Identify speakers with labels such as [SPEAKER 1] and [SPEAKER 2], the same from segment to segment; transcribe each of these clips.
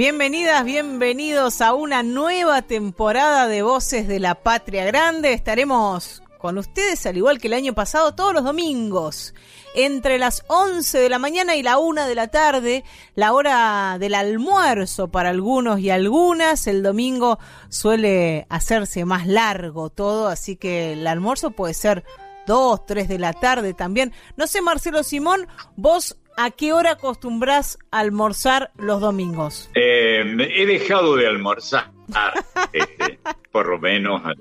[SPEAKER 1] Bienvenidas, bienvenidos a una nueva temporada de Voces de la Patria Grande. Estaremos con ustedes, al igual que el año pasado, todos los domingos, entre las 11 de la mañana y la 1 de la tarde, la hora del almuerzo para algunos y algunas. El domingo suele hacerse más largo todo, así que el almuerzo puede ser 2, 3 de la tarde también. No sé, Marcelo Simón, vos ¿A qué hora acostumbras almorzar los domingos?
[SPEAKER 2] Eh, he dejado de almorzar, este, por lo menos a,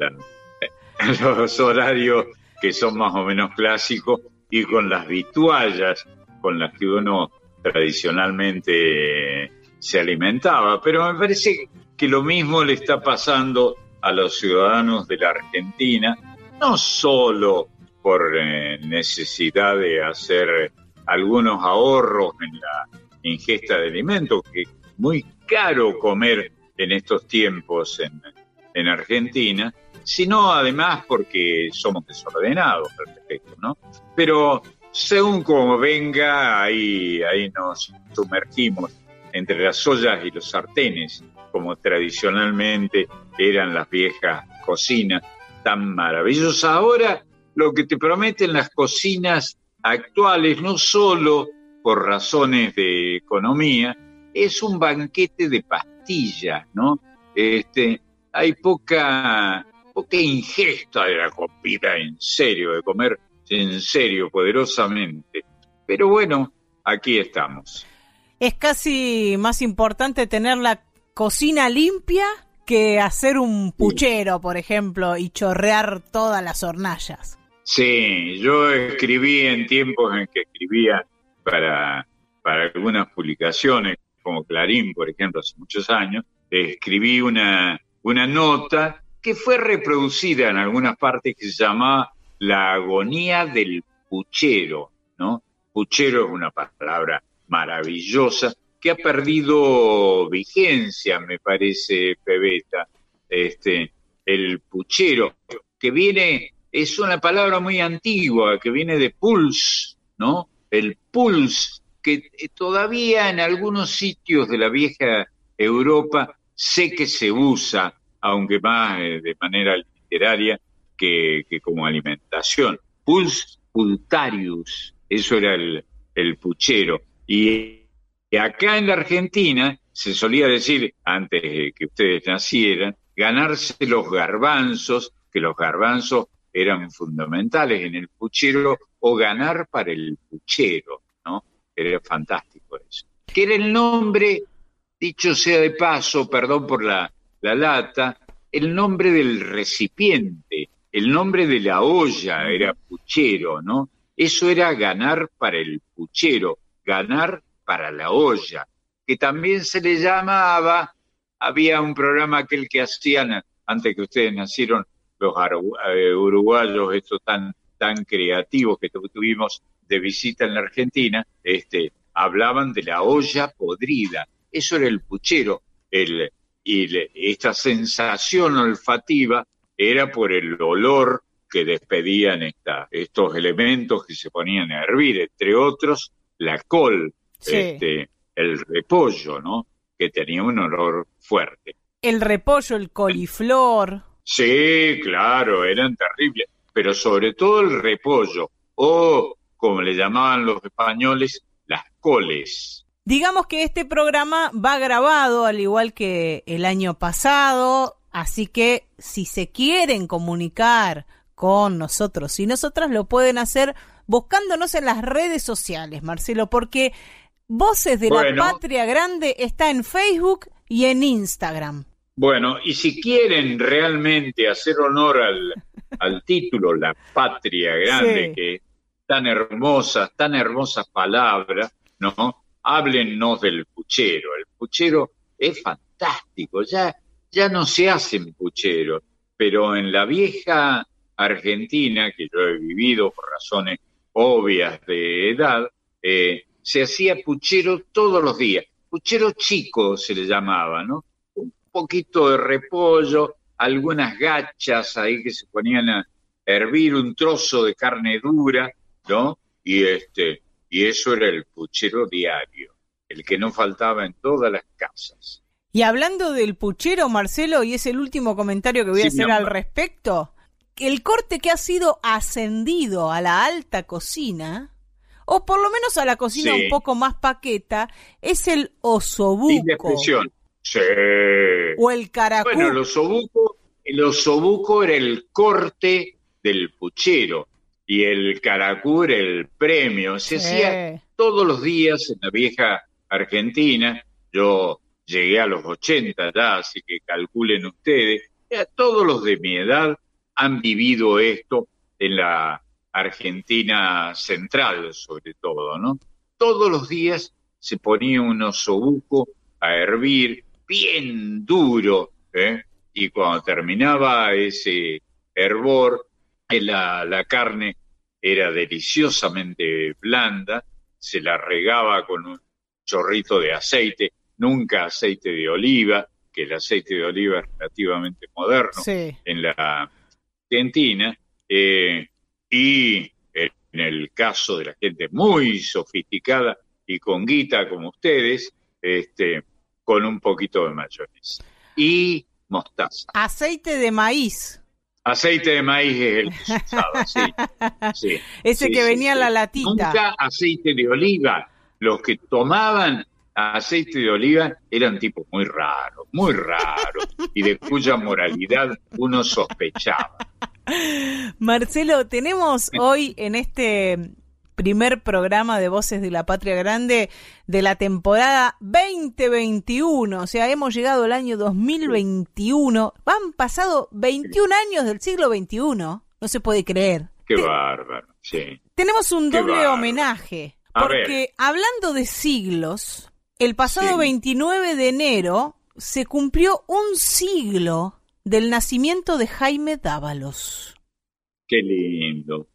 [SPEAKER 2] los horarios que son más o menos clásicos y con las vituallas con las que uno tradicionalmente se alimentaba. Pero me parece que lo mismo le está pasando a los ciudadanos de la Argentina, no solo por eh, necesidad de hacer algunos ahorros en la ingesta de alimentos, que es muy caro comer en estos tiempos en, en Argentina, sino además porque somos desordenados al respecto, ¿no? Pero según como venga, ahí, ahí nos sumergimos entre las ollas y los sartenes, como tradicionalmente eran las viejas cocinas tan maravillosas. Ahora lo que te prometen las cocinas actuales, no solo por razones de economía, es un banquete de pastillas, ¿no? Este, hay poca, poca ingesta de la comida en serio, de comer en serio, poderosamente. Pero bueno, aquí estamos.
[SPEAKER 1] Es casi más importante tener la cocina limpia que hacer un puchero, por ejemplo, y chorrear todas las hornallas.
[SPEAKER 2] Sí, yo escribí en tiempos en que escribía para, para algunas publicaciones, como Clarín, por ejemplo, hace muchos años, escribí una, una nota que fue reproducida en algunas partes que se llama La agonía del puchero, ¿no? Puchero es una palabra maravillosa que ha perdido vigencia, me parece, Pebeta. Este, el puchero, que viene es una palabra muy antigua que viene de pulse, ¿no? El pulse, que eh, todavía en algunos sitios de la vieja Europa sé que se usa, aunque más eh, de manera literaria que, como alimentación. Pulse pultarius, eso era el, el puchero. Y, y acá en la Argentina se solía decir, antes de que ustedes nacieran, ganarse los garbanzos, que los garbanzos eran fundamentales en el puchero o ganar para el puchero, ¿no? Era fantástico eso. Que era el nombre, dicho sea de paso, perdón por la, la lata, el nombre del recipiente, el nombre de la olla era puchero, ¿no? Eso era ganar para el puchero, ganar para la olla, que también se le llamaba, había un programa aquel que hacían antes que ustedes nacieron, los eh, uruguayos, estos tan, tan creativos que tuvimos de visita en la Argentina, este, hablaban de la olla podrida. Eso era el puchero. El, y esta sensación olfativa era por el olor que despedían esta, estos elementos que se ponían a hervir, entre otros la col, este, el repollo, ¿no? Que tenía un olor fuerte.
[SPEAKER 1] El repollo, el coliflor.
[SPEAKER 2] Sí, claro, eran terribles, pero sobre todo el repollo, o como le llamaban los españoles, las coles.
[SPEAKER 1] Digamos que este programa va grabado al igual que el año pasado, así que si se quieren comunicar con nosotros y nosotras lo pueden hacer buscándonos en las redes sociales, Marcelo, porque Voces de la Patria Grande está en Facebook y en Instagram.
[SPEAKER 2] Bueno, y si quieren realmente hacer honor al, al título, la patria grande, que tan hermosa, tan hermosas palabras, ¿no? Háblennos del puchero. El puchero es fantástico, ya, ya no se hacen pucheros, pero en la vieja Argentina, que yo he vivido por razones obvias de edad, eh, se hacía puchero todos los días. Puchero chico se le llamaba, ¿no? Poquito de repollo, algunas gachas ahí que se ponían a hervir un trozo de carne dura, ¿no? Y este, y eso era el puchero diario, el que no faltaba en todas las casas.
[SPEAKER 1] Y hablando del puchero, Marcelo, y es el último comentario que voy a hacer al respecto, el corte que ha sido ascendido a la alta cocina, o por lo menos a la cocina un poco más paqueta, es el osobuco.
[SPEAKER 2] Sí.
[SPEAKER 1] O el caracú.
[SPEAKER 2] Bueno, el osobuco, el osobuco era el corte del puchero y el caracú era el premio. Se hacía todos los días en la vieja Argentina. Yo llegué a los 80 ya, así que calculen ustedes. todos los de mi edad han vivido esto en la Argentina central, sobre todo, ¿no? Todos los días se ponía un osobuco a hervir bien duro, ¿eh? y cuando terminaba ese hervor, eh, la, la carne era deliciosamente blanda, se la regaba con un chorrito de aceite, nunca aceite de oliva, que el aceite de oliva es relativamente moderno en la Argentina, eh, y en el caso de la gente muy sofisticada y con guita como ustedes, este, con un poquito de mayonesa. Y mostaza.
[SPEAKER 1] Aceite de maíz.
[SPEAKER 2] Aceite de maíz es el que se usaba, sí.
[SPEAKER 1] Ese que venía en la latita.
[SPEAKER 2] Nunca aceite de oliva. Los que tomaban aceite de oliva eran tipos muy raros, muy raros, y de cuya moralidad uno sospechaba.
[SPEAKER 1] Marcelo, tenemos hoy en este primer programa de Voces de la Patria Grande de la temporada 2021, o sea, hemos llegado al año 2021, han pasado 21 años del siglo XXI, no se puede creer.
[SPEAKER 2] Qué bárbaro, sí.
[SPEAKER 1] Tenemos un doble homenaje, porque hablando de siglos, el pasado 29 de enero se cumplió un siglo del nacimiento de Jaime Dávalos.
[SPEAKER 2] Qué lindo.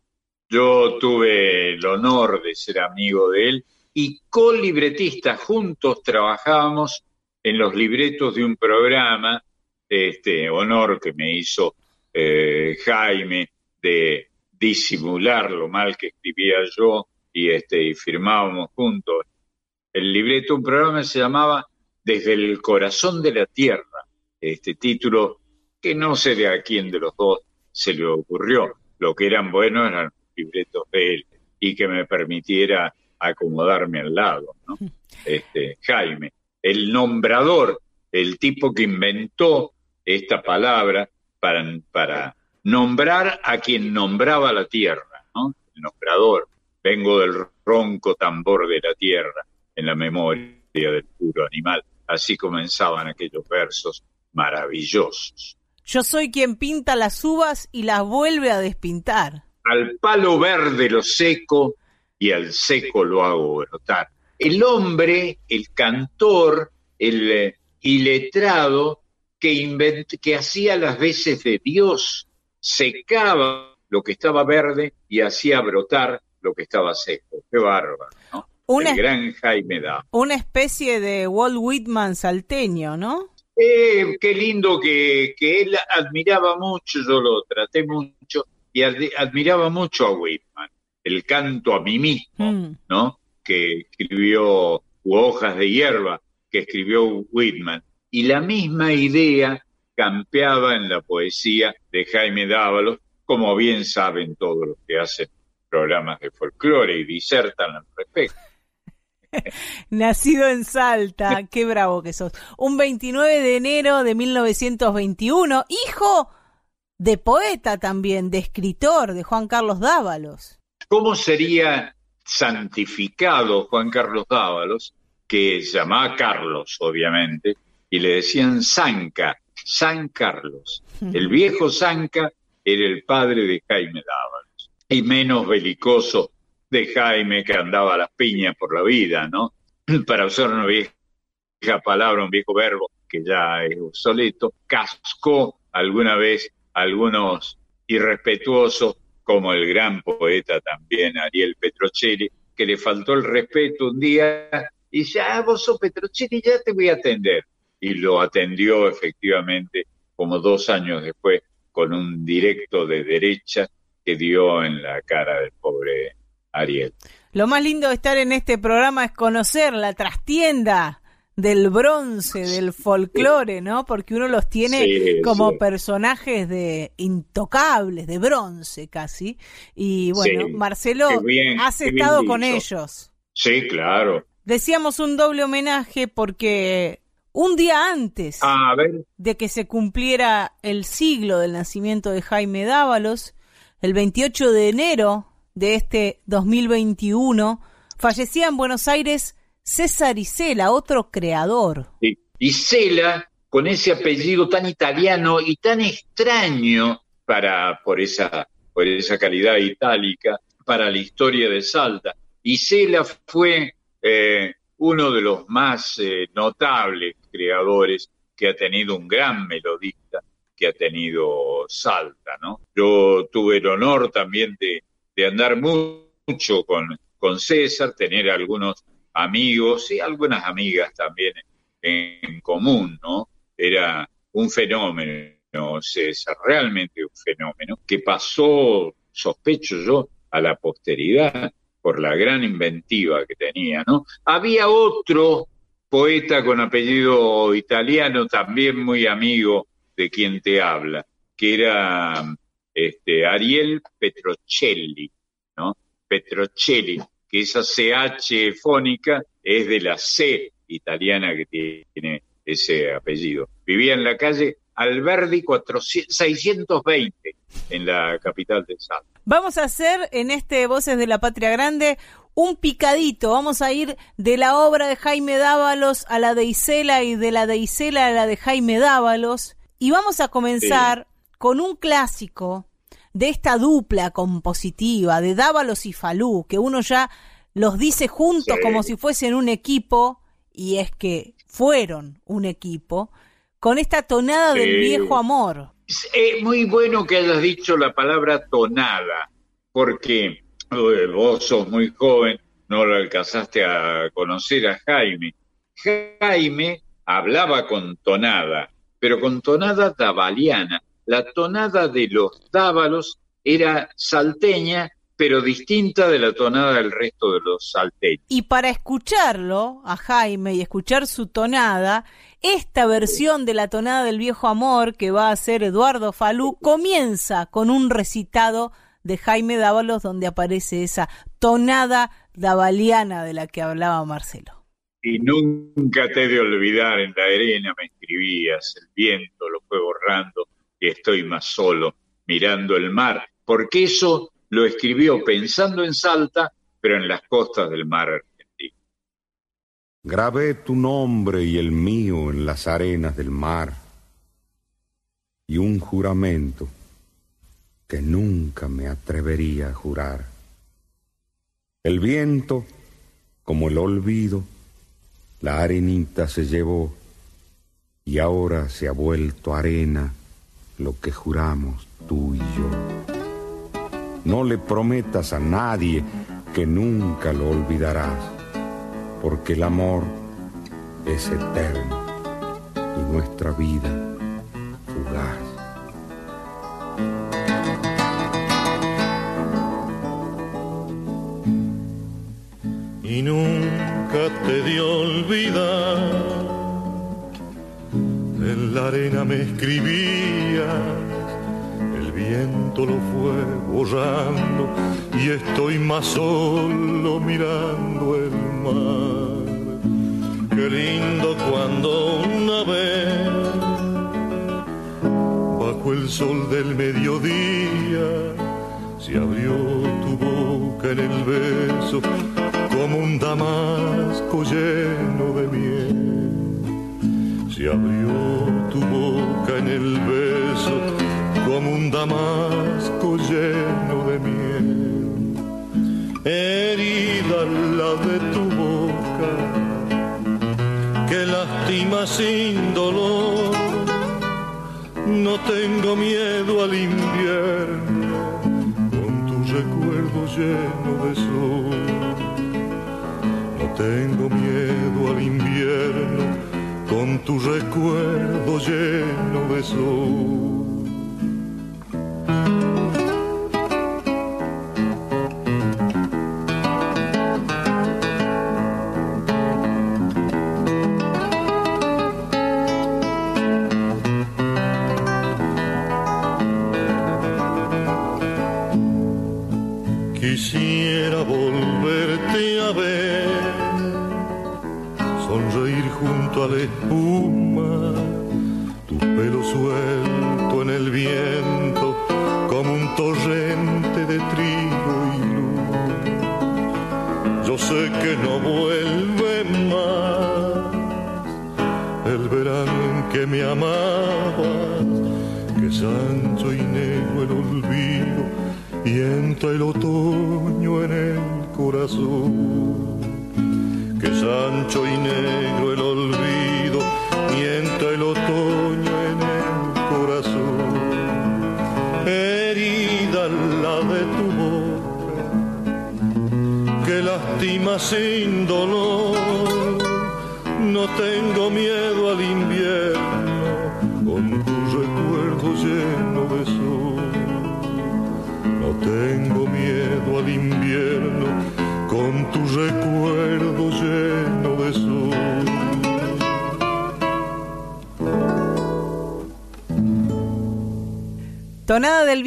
[SPEAKER 2] Yo tuve el honor de ser amigo de él y co-libretista, juntos trabajábamos en los libretos de un programa, este honor que me hizo eh, Jaime de disimular lo mal que escribía yo y este y firmábamos juntos. El libreto, un programa se llamaba Desde el corazón de la tierra. Este título que no sé de a quién de los dos se le ocurrió. Lo que eran buenos eran libretos de él y que me permitiera acomodarme al lado, ¿no? Este, Jaime, el nombrador, el tipo que inventó esta palabra para, para nombrar a quien nombraba la tierra, ¿no? El nombrador. Vengo del ronco tambor de la tierra en la memoria del puro animal. Así comenzaban aquellos versos maravillosos.
[SPEAKER 1] Yo soy quien pinta las uvas y las vuelve a despintar.
[SPEAKER 2] Al palo verde lo seco y al seco lo hago brotar. El hombre, el cantor, el eh, iletrado que, que hacía las veces de Dios, secaba lo que estaba verde y hacía brotar lo que estaba seco. Qué bárbaro, ¿no? el gran Jaime da.
[SPEAKER 1] Una especie de Walt Whitman salteño, ¿no?
[SPEAKER 2] Eh, qué lindo que, él admiraba mucho, yo lo traté mucho, y admiraba mucho a Whitman, el canto a mí mismo, mm. ¿no? Que escribió Hojas de Hierba, que escribió Whitman. Y la misma idea campeaba en la poesía de Jaime Dávalos, como bien saben todos los que hacen programas de folclore y disertan al respecto.
[SPEAKER 1] Nacido en Salta, qué bravo que sos. Un 29 de enero de 1921, hijo de poeta también, de escritor, de Juan Carlos Dávalos.
[SPEAKER 2] ¿Cómo sería santificado Juan Carlos Dávalos, que llamaba Carlos, obviamente, y le decían Sanca, San Carlos? El viejo Sanca era el padre de Jaime Dávalos, y menos belicoso de Jaime que andaba a las piñas por la vida, ¿no? Para usar una vieja palabra, un viejo verbo que ya es obsoleto, cascó alguna vez algunos irrespetuosos, como el gran poeta también Ariel Petrocelli, que le faltó el respeto un día y dice, ah, vos sos Petrocelli, ya te voy a atender. Y lo atendió efectivamente como dos años después con un directo de derecha que dio en la cara del pobre Ariel.
[SPEAKER 1] Lo más lindo de estar en este programa es conocer la trastienda del bronce, del folclore, ¿no? Porque uno los tiene como personajes de intocables, de bronce casi. Y bueno, Marcelo, has estado con ellos.
[SPEAKER 2] Sí, claro.
[SPEAKER 1] Decíamos un doble homenaje porque un día antes de que se cumpliera el siglo del nacimiento de Jaime Dávalos, el 28 de enero de este 2021, fallecía en Buenos Aires César Isela, otro creador.
[SPEAKER 2] Sí. Isela, con ese apellido tan italiano y tan extraño para, por, esa, por esa calidad itálica para la historia de Salta. Isela fue eh, uno de los más eh, notables creadores que ha tenido un gran melodista que ha tenido Salta, ¿no? Yo tuve el honor también de, de andar mucho con, con César, tener algunos amigos y algunas amigas también en común, ¿no? Era un fenómeno, César, realmente un fenómeno, que pasó, sospecho yo, a la posteridad por la gran inventiva que tenía, ¿no? Había otro poeta con apellido italiano, también muy amigo de quien te habla, que era este, Ariel Petrocelli, ¿no? Petrocelli, que esa CH fónica es de la C italiana que tiene ese apellido. Vivía en la calle Alberdi 620 en la capital de Salta.
[SPEAKER 1] Vamos a hacer en este Voces de la Patria Grande un picadito. Vamos a ir de la obra de Jaime Dávalos a la de Isela y de la de Isela a la de Jaime Dávalos. Y vamos a comenzar con un clásico de esta dupla compositiva de Dávalos y Falú, que uno ya los dice juntos como si fuesen un equipo, y es que fueron un equipo, con esta tonada del viejo amor.
[SPEAKER 2] Es muy bueno que hayas dicho la palabra tonada, porque vos sos muy joven, no lo alcanzaste a conocer a Jaime. Jaime hablaba con tonada, pero con tonada davaliana. La tonada de los dávalos era salteña, pero distinta de la tonada del resto de los salteños.
[SPEAKER 1] Y para escucharlo, a Jaime, y escuchar su tonada, esta versión de la tonada del viejo amor que va a hacer Eduardo Falú comienza con un recitado de Jaime Dávalos donde aparece esa tonada davaliana de la que hablaba Marcelo.
[SPEAKER 2] Y nunca te he de olvidar, en la arena me escribías, el viento lo fue borrando estoy más solo mirando el mar, porque eso lo escribió pensando en Salta, pero en las costas del mar
[SPEAKER 3] Grabé tu nombre y el mío en las arenas del mar y un juramento que nunca me atrevería a jurar. El viento, como el olvido, la arenita se llevó y ahora se ha vuelto arena lo que juramos tú y yo. No le prometas a nadie que nunca lo olvidarás porque el amor es eterno y nuestra vida fugaz.
[SPEAKER 4] Y nunca te dio olvidar, la arena me escribías, el viento lo fue borrando y estoy más solo mirando el Qué lindo cuando una vez, bajo el sol del mediodía, se abrió tu boca en el beso como un damasco lleno de miel. Se abrió tu boca en el beso como un damasco lleno de miel. Herida la de tu que lastima sin dolor. No tengo miedo al invierno, con tu recuerdo lleno de sol. No tengo miedo al invierno, con tu recuerdo lleno de sol.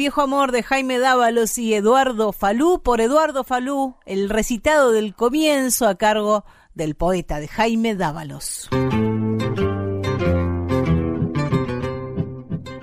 [SPEAKER 1] Viejo amor de Jaime Dávalos y Eduardo Falú por Eduardo Falú, el recitado del comienzo a cargo del poeta de Jaime Dávalos.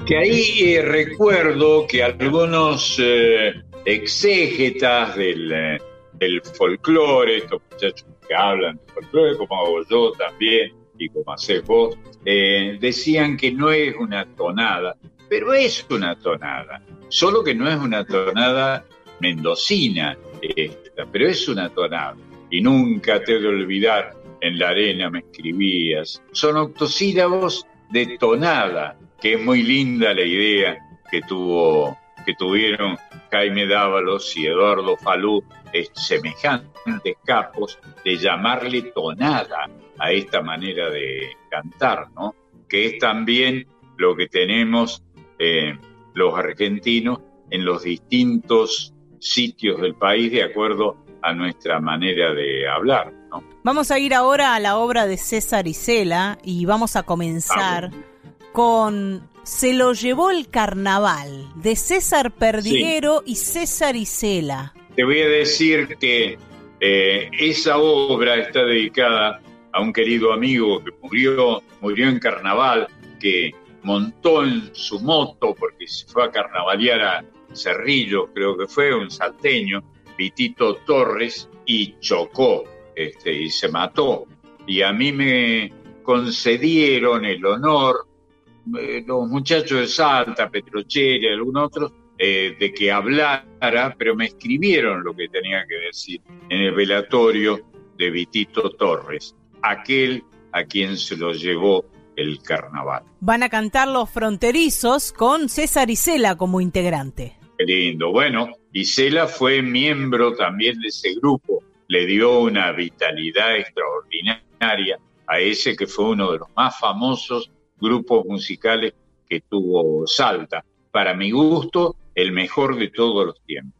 [SPEAKER 2] Que ahí eh, recuerdo que algunos eh, exégetas del, eh, del folclore, estos muchachos que hablan de folclore, como hago yo también y como haces vos, decían que no es una tonada, pero es una tonada, solo que no es una tonada mendocina esta, pero es una tonada. Y nunca te de olvidar, en la arena me escribías. Son octosílabos de tonada, que es muy linda la idea que tuvo que tuvieron Jaime Dávalos y Eduardo Falú, semejantes capos, de llamarle tonada a esta manera de cantar, ¿no? Que es también lo que tenemos eh, los argentinos en los distintos sitios del país de acuerdo a nuestra manera de hablar.
[SPEAKER 1] Vamos a ir ahora a la obra de César Isela y vamos a comenzar con Se lo llevó el carnaval de César Perdiguero y César Isela.
[SPEAKER 2] Te voy a decir que eh, esa obra está dedicada a un querido amigo que murió, murió en carnaval, que montó en su moto porque se fue a carnavalear a Cerrillo, creo que fue, un salteño, Vitito Torres, y chocó este, y se mató. Y a mí me concedieron el honor, eh, los muchachos de Salta, Petrochera algunos otros, eh, de que hablara, pero me escribieron lo que tenía que decir en el velatorio de Vitito Torres, aquel a quien se lo llevó el carnaval.
[SPEAKER 1] Van a cantar los fronterizos con César Isela como integrante.
[SPEAKER 2] Qué lindo. Bueno, Isela fue miembro también de ese grupo. Le dio una vitalidad extraordinaria a ese que fue uno de los más famosos grupos musicales que tuvo Salta. Para mi gusto, el mejor de todos los tiempos.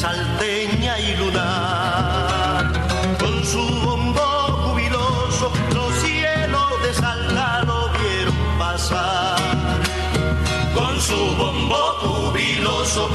[SPEAKER 5] Salteña y lunar. Con su bombo jubiloso, los cielos de Salta lo vieron pasar. Con su bombo jubiloso,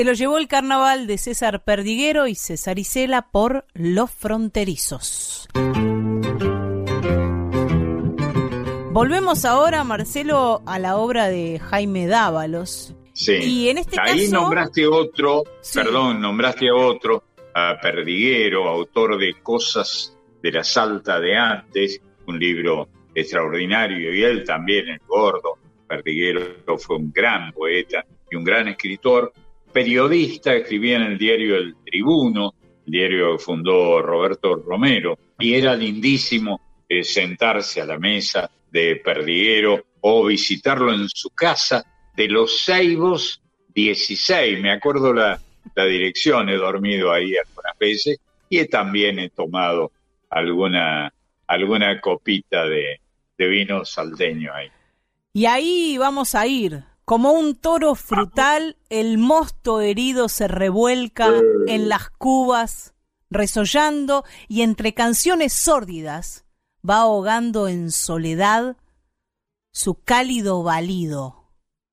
[SPEAKER 5] Se lo llevó el carnaval de
[SPEAKER 1] César Perdiguero y César Isela por Los Fronterizos. Volvemos ahora, Marcelo, a la obra de Jaime Dávalos.
[SPEAKER 2] Sí.
[SPEAKER 1] Y en este
[SPEAKER 2] Ahí
[SPEAKER 1] caso-
[SPEAKER 2] nombraste otro,
[SPEAKER 1] Sí.
[SPEAKER 2] perdón, nombraste a otro, a Perdiguero, autor de Cosas de la Salta de antes, un libro extraordinario, y él también, el gordo. Perdiguero fue un gran poeta y un gran escritor, periodista, escribía en el diario El Tribuno, el diario que fundó Roberto Romero, y era lindísimo eh, sentarse a la mesa de Perdiguero o visitarlo en su casa de los Ceibos 16. Me acuerdo la, dirección, he dormido ahí algunas veces y también he tomado alguna, alguna copita de, de vino salteño ahí.
[SPEAKER 1] Y ahí vamos a ir. Como un toro frutal, el mosto herido se revuelca en las cubas, resollando y entre canciones sórdidas va ahogando en soledad su cálido balido.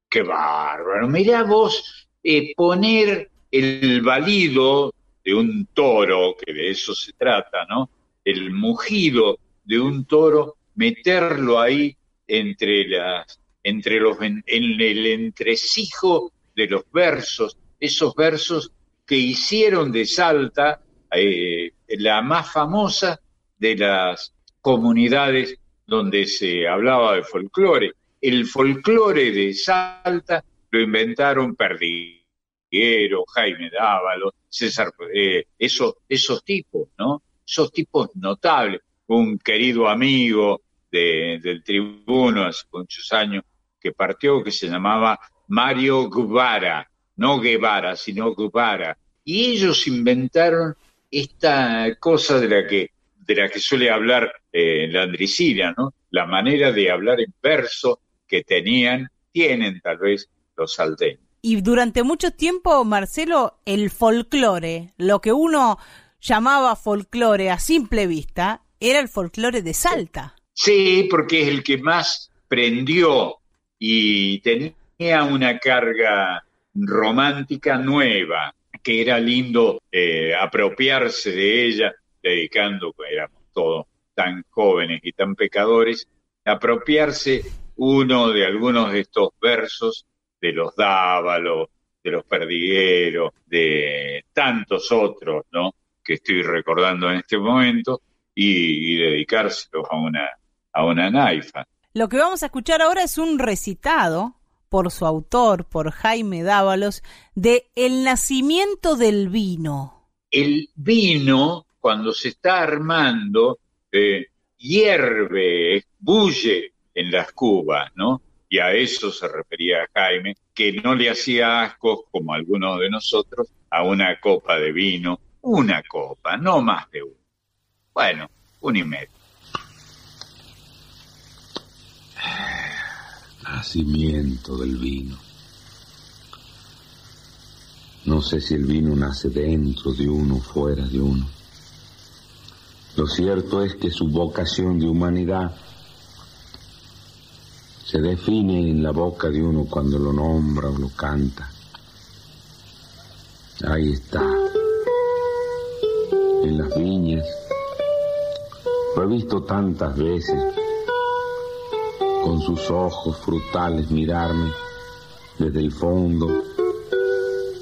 [SPEAKER 2] Qué bárbaro. Mirá vos eh, poner el balido de un toro, que de eso se trata, ¿no? El mugido de un toro, meterlo ahí entre las, entre los, en, el entresijo de los versos, esos versos que hicieron de Salta eh, la más famosa de las comunidades donde se hablaba de folclore. El folclore de Salta lo inventaron Perdiguero, Jaime Dávalo, César, eh, esos, esos tipos, ¿no? Esos tipos notables. Un querido amigo de- del tribuno hace muchos años que partió, que se llamaba Mario Guevara, no Guevara, sino Guevara. Y ellos inventaron esta cosa de la que, de la que suele hablar eh, la Andricina, ¿no? La manera de hablar en verso que tenían, tienen tal vez los salteños.
[SPEAKER 1] Y durante mucho tiempo, Marcelo, el folclore, lo que uno llamaba folclore a simple vista, era el folclore de Salta.
[SPEAKER 2] Sí, porque es el que más prendió y tenía una carga romántica nueva, que era lindo eh, apropiarse de ella, dedicando, pues, éramos todos tan jóvenes y tan pecadores, apropiarse uno de algunos de estos versos de los Dávalos, de los Perdigueros, de tantos otros, ¿no? Que estoy recordando en este momento, y, y dedicárselos a una, a una naifa.
[SPEAKER 1] Lo que vamos a escuchar ahora es un recitado por su autor, por Jaime Dávalos, de El nacimiento del vino.
[SPEAKER 2] El vino, cuando se está armando, eh, hierve, bulle en las cubas, ¿no? y a eso se refería Jaime, que no le hacía asco, como algunos de nosotros, a una copa de vino, una copa, no más de una. Bueno, un y medio.
[SPEAKER 3] Nacimiento del vino. No sé si el vino nace dentro de uno o fuera de uno. Lo cierto es que su vocación de humanidad se define en la boca de uno cuando lo nombra o lo canta. Ahí está, en las viñas. Lo he visto tantas veces, con sus ojos frutales mirarme desde el fondo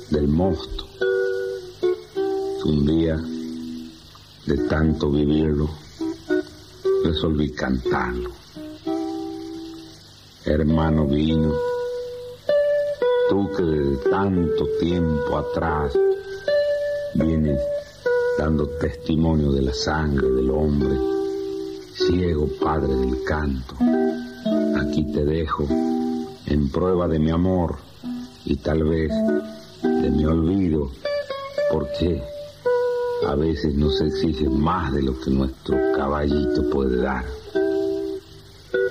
[SPEAKER 3] del mosto. Un día, de tanto vivirlo, resolví cantarlo hermano vino, tú que desde tanto tiempo atrás vienes dando testimonio de la sangre del hombre, ciego padre del canto, aquí te dejo en prueba de mi amor y tal vez de mi olvido, porque a veces nos exige más de lo que nuestro caballito puede dar.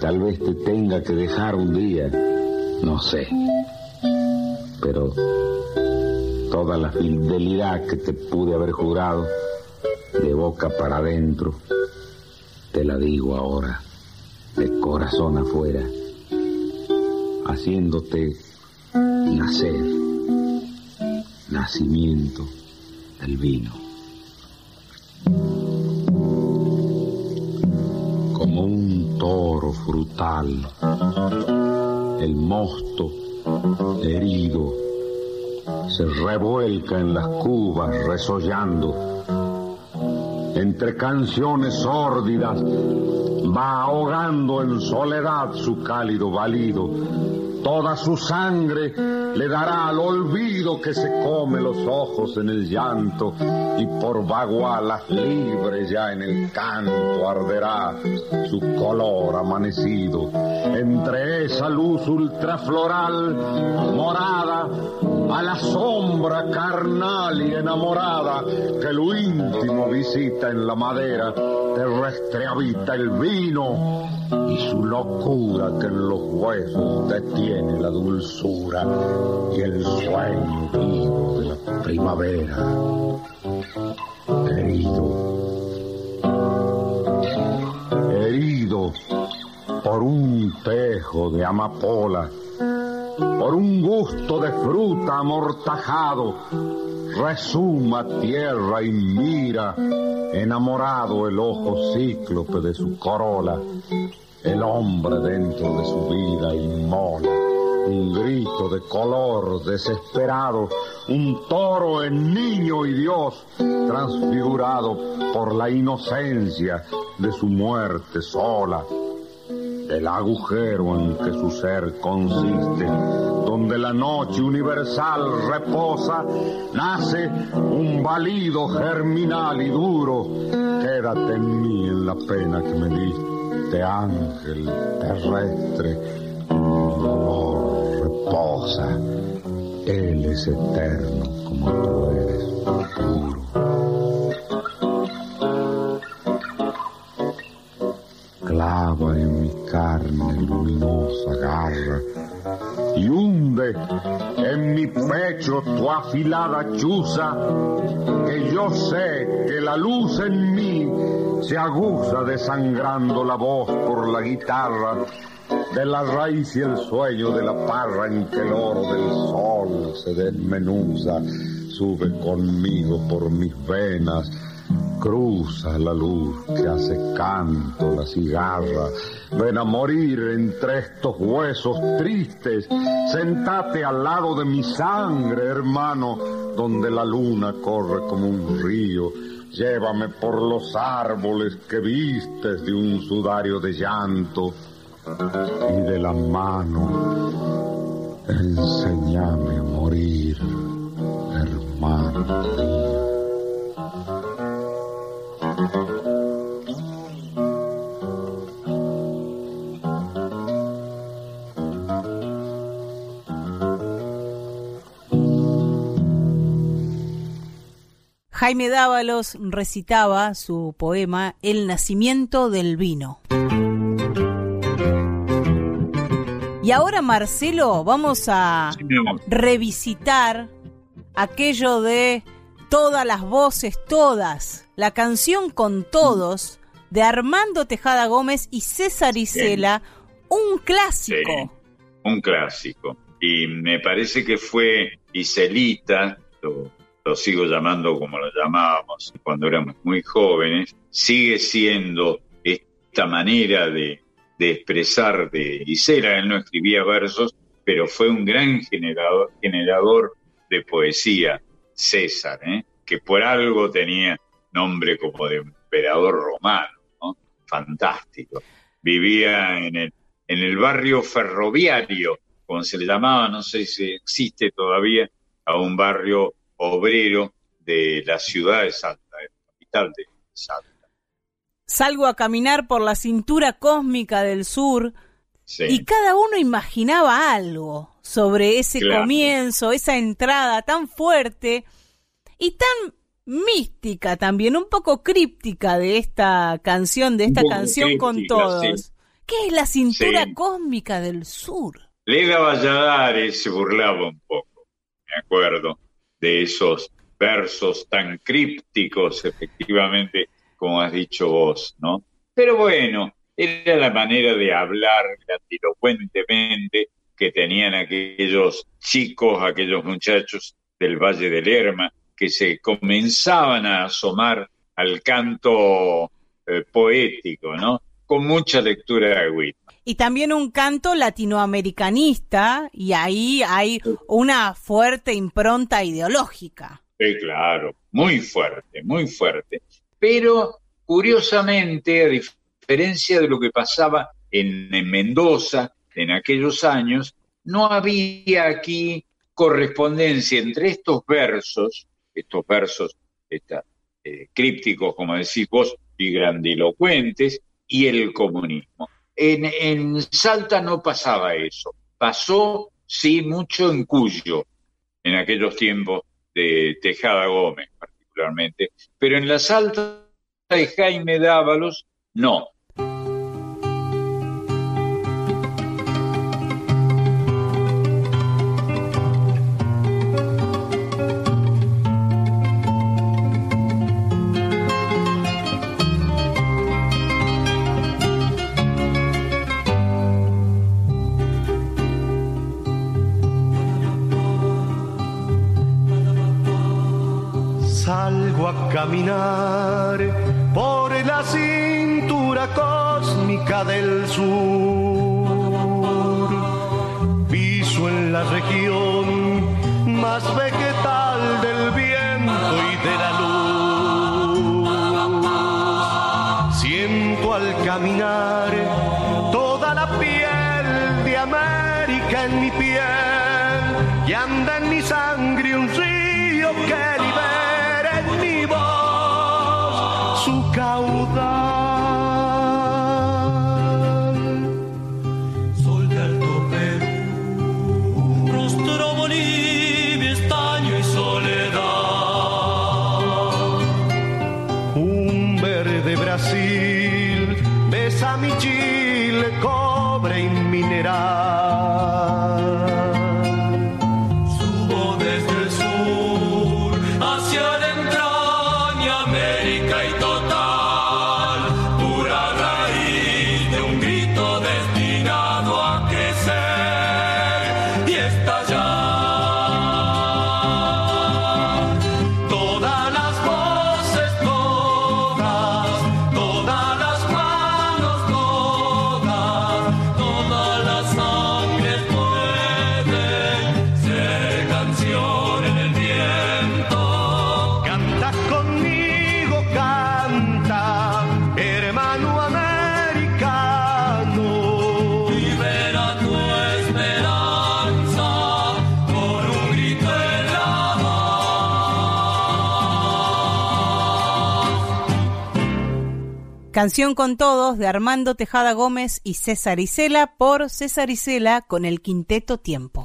[SPEAKER 3] Tal vez te tenga que dejar un día, no sé. Pero toda la fidelidad que te pude haber jurado de boca para adentro, te la digo ahora, de corazón afuera, haciéndote nacer, nacimiento del vino. frutal, el mosto herido se revuelca en las cubas resollando. Entre canciones sórdidas va ahogando en soledad su cálido valido Toda su sangre le dará al olvido que se come los ojos en el llanto y por vagualas libres ya en el canto arderá su color amanecido. Entre esa luz ultrafloral morada a la sombra carnal y enamorada que lo íntimo visita en la madera terrestre habita el vino y su locura que en los huesos detiene la dulzura y el sueño vivo de la primavera. Herido, herido por un tejo de amapola, por un gusto de fruta amortajado, resuma tierra y mira, enamorado el ojo cíclope de su corola, el hombre dentro de su vida inmola. Un grito de color desesperado, un toro en niño y Dios, transfigurado por la inocencia de su muerte sola el agujero en que su ser consiste, donde la noche universal reposa, nace un valido germinal y duro. Quédate en mí en la pena que me diste, ángel terrestre, mi reposa. Él es eterno como tú eres carne luminosa garra y hunde en mi pecho tu afilada chuza, que yo sé que la luz en mí se aguza desangrando la voz por la guitarra de la raíz y el sueño de la parra en que el oro del sol se desmenuza, sube conmigo por mis venas cruza la luz que hace canto la cigarra. Ven a morir entre estos huesos tristes. Sentate al lado de mi sangre, hermano, donde la luna corre como un río. Llévame por los árboles que vistes de un sudario de llanto y de la mano. Enséñame a morir, hermano
[SPEAKER 1] Jaime Dávalos recitaba su poema El nacimiento del vino. Y ahora, Marcelo, vamos a revisitar aquello de todas las voces, todas, la canción con todos de Armando Tejada Gómez y César Isela, un clásico.
[SPEAKER 2] un clásico. Y me parece que fue Iselita, lo, sigo llamando como lo llamábamos cuando éramos muy jóvenes, sigue siendo esta manera de, expresar de Isela. Él no escribía versos, pero fue un gran generador, generador de poesía, César, ¿eh? que por algo tenía nombre como de emperador romano, ¿no? fantástico. Vivía en el, en el barrio ferroviario, como se le llamaba, no sé si existe todavía, a un barrio obrero de la ciudad de Salta, de la capital de Salta.
[SPEAKER 1] Salgo a caminar por la cintura cósmica del sur y cada uno imaginaba algo sobre ese comienzo, esa entrada tan fuerte y tan mística también, un poco críptica de esta canción, de esta canción con todos. ¿Qué es la cintura cósmica del sur?
[SPEAKER 2] Lega Valladares se burlaba un poco, me acuerdo, de esos versos tan crípticos, efectivamente, como has dicho vos, ¿no? Pero bueno, era la manera de hablar grandilocuentemente que tenían aquellos chicos, aquellos muchachos del Valle del Lerma, que se comenzaban a asomar al canto eh, poético, ¿no? Con mucha lectura de Whitman.
[SPEAKER 1] Y también un canto latinoamericanista, y ahí hay una fuerte impronta ideológica.
[SPEAKER 2] Sí, claro, muy fuerte, muy fuerte. Pero, curiosamente, a diferencia de lo que pasaba en Mendoza en aquellos años, no había aquí correspondencia entre estos versos estos versos eh, crípticos, como decís vos, y grandilocuentes, y el comunismo. En, en Salta no pasaba eso. Pasó, sí, mucho en Cuyo, en aquellos tiempos de Tejada Gómez particularmente, pero en la Salta de Jaime Dávalos, no.
[SPEAKER 5] Mi piel y anda en mi sangre un río que
[SPEAKER 1] Canción con todos de Armando Tejada Gómez y César Isela por César Isela con el quinteto Tiempo.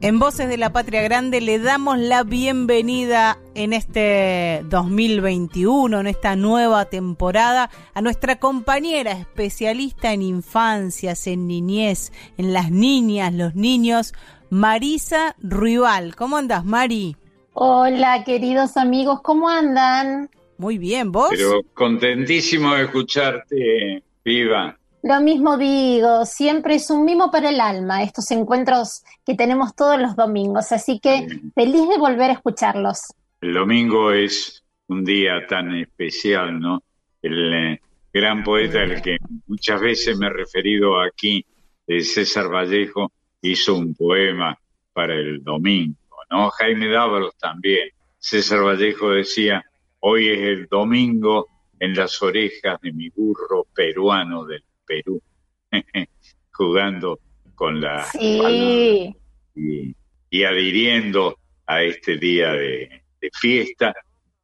[SPEAKER 1] En Voces de la Patria Grande le damos la bienvenida en este 2021, en esta nueva temporada, a nuestra compañera especialista en infancias, en niñez, en las niñas, los niños, Marisa Ruibal. ¿Cómo andas, Mari?
[SPEAKER 6] Hola, queridos amigos, ¿cómo andan?
[SPEAKER 1] Muy bien, ¿vos?
[SPEAKER 2] Pero contentísimo de escucharte, viva.
[SPEAKER 6] Lo mismo digo, siempre es un mimo para el alma estos encuentros que tenemos todos los domingos, así que feliz de volver a escucharlos.
[SPEAKER 2] El domingo es un día tan especial, ¿no? El eh, gran poeta al que muchas veces me he referido aquí, eh, César Vallejo, hizo un poema para el domingo, ¿no? Jaime Dávalos también. César Vallejo decía, hoy es el domingo en las orejas de mi burro peruano del Perú, jugando con la
[SPEAKER 6] sí.
[SPEAKER 2] y, y, adhiriendo a este día de, de, fiesta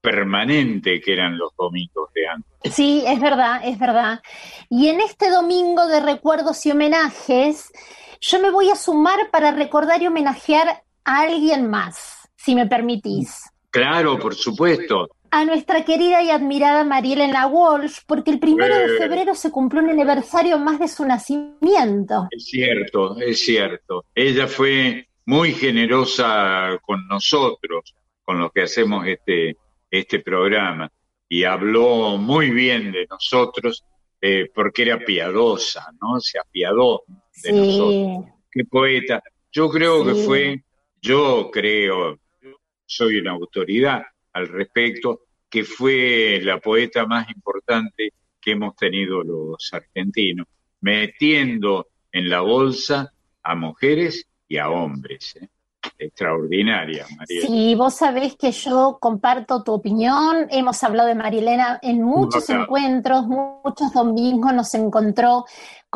[SPEAKER 2] permanente que eran los domingos de antes.
[SPEAKER 6] Sí, es verdad, es verdad. Y en este domingo de recuerdos y homenajes, yo me voy a sumar para recordar y homenajear a alguien más, si me permitís.
[SPEAKER 2] Claro, por supuesto
[SPEAKER 6] a nuestra querida y admirada Marielena Walsh, porque el primero de febrero se cumplió un aniversario más de su nacimiento.
[SPEAKER 2] Es cierto, es cierto. Ella fue muy generosa con nosotros, con los que hacemos este, este programa, y habló muy bien de nosotros eh, porque era piadosa, ¿no? Se apiadó de
[SPEAKER 6] sí.
[SPEAKER 2] nosotros. Qué poeta. Yo creo sí. que fue, yo creo, soy una autoridad, al respecto, que fue la poeta más importante que hemos tenido los argentinos, metiendo en la bolsa a mujeres y a hombres. ¿eh? Extraordinaria, María.
[SPEAKER 6] Sí, vos sabés que yo comparto tu opinión. Hemos hablado de Marilena en muchos encuentros, muchos domingos nos encontró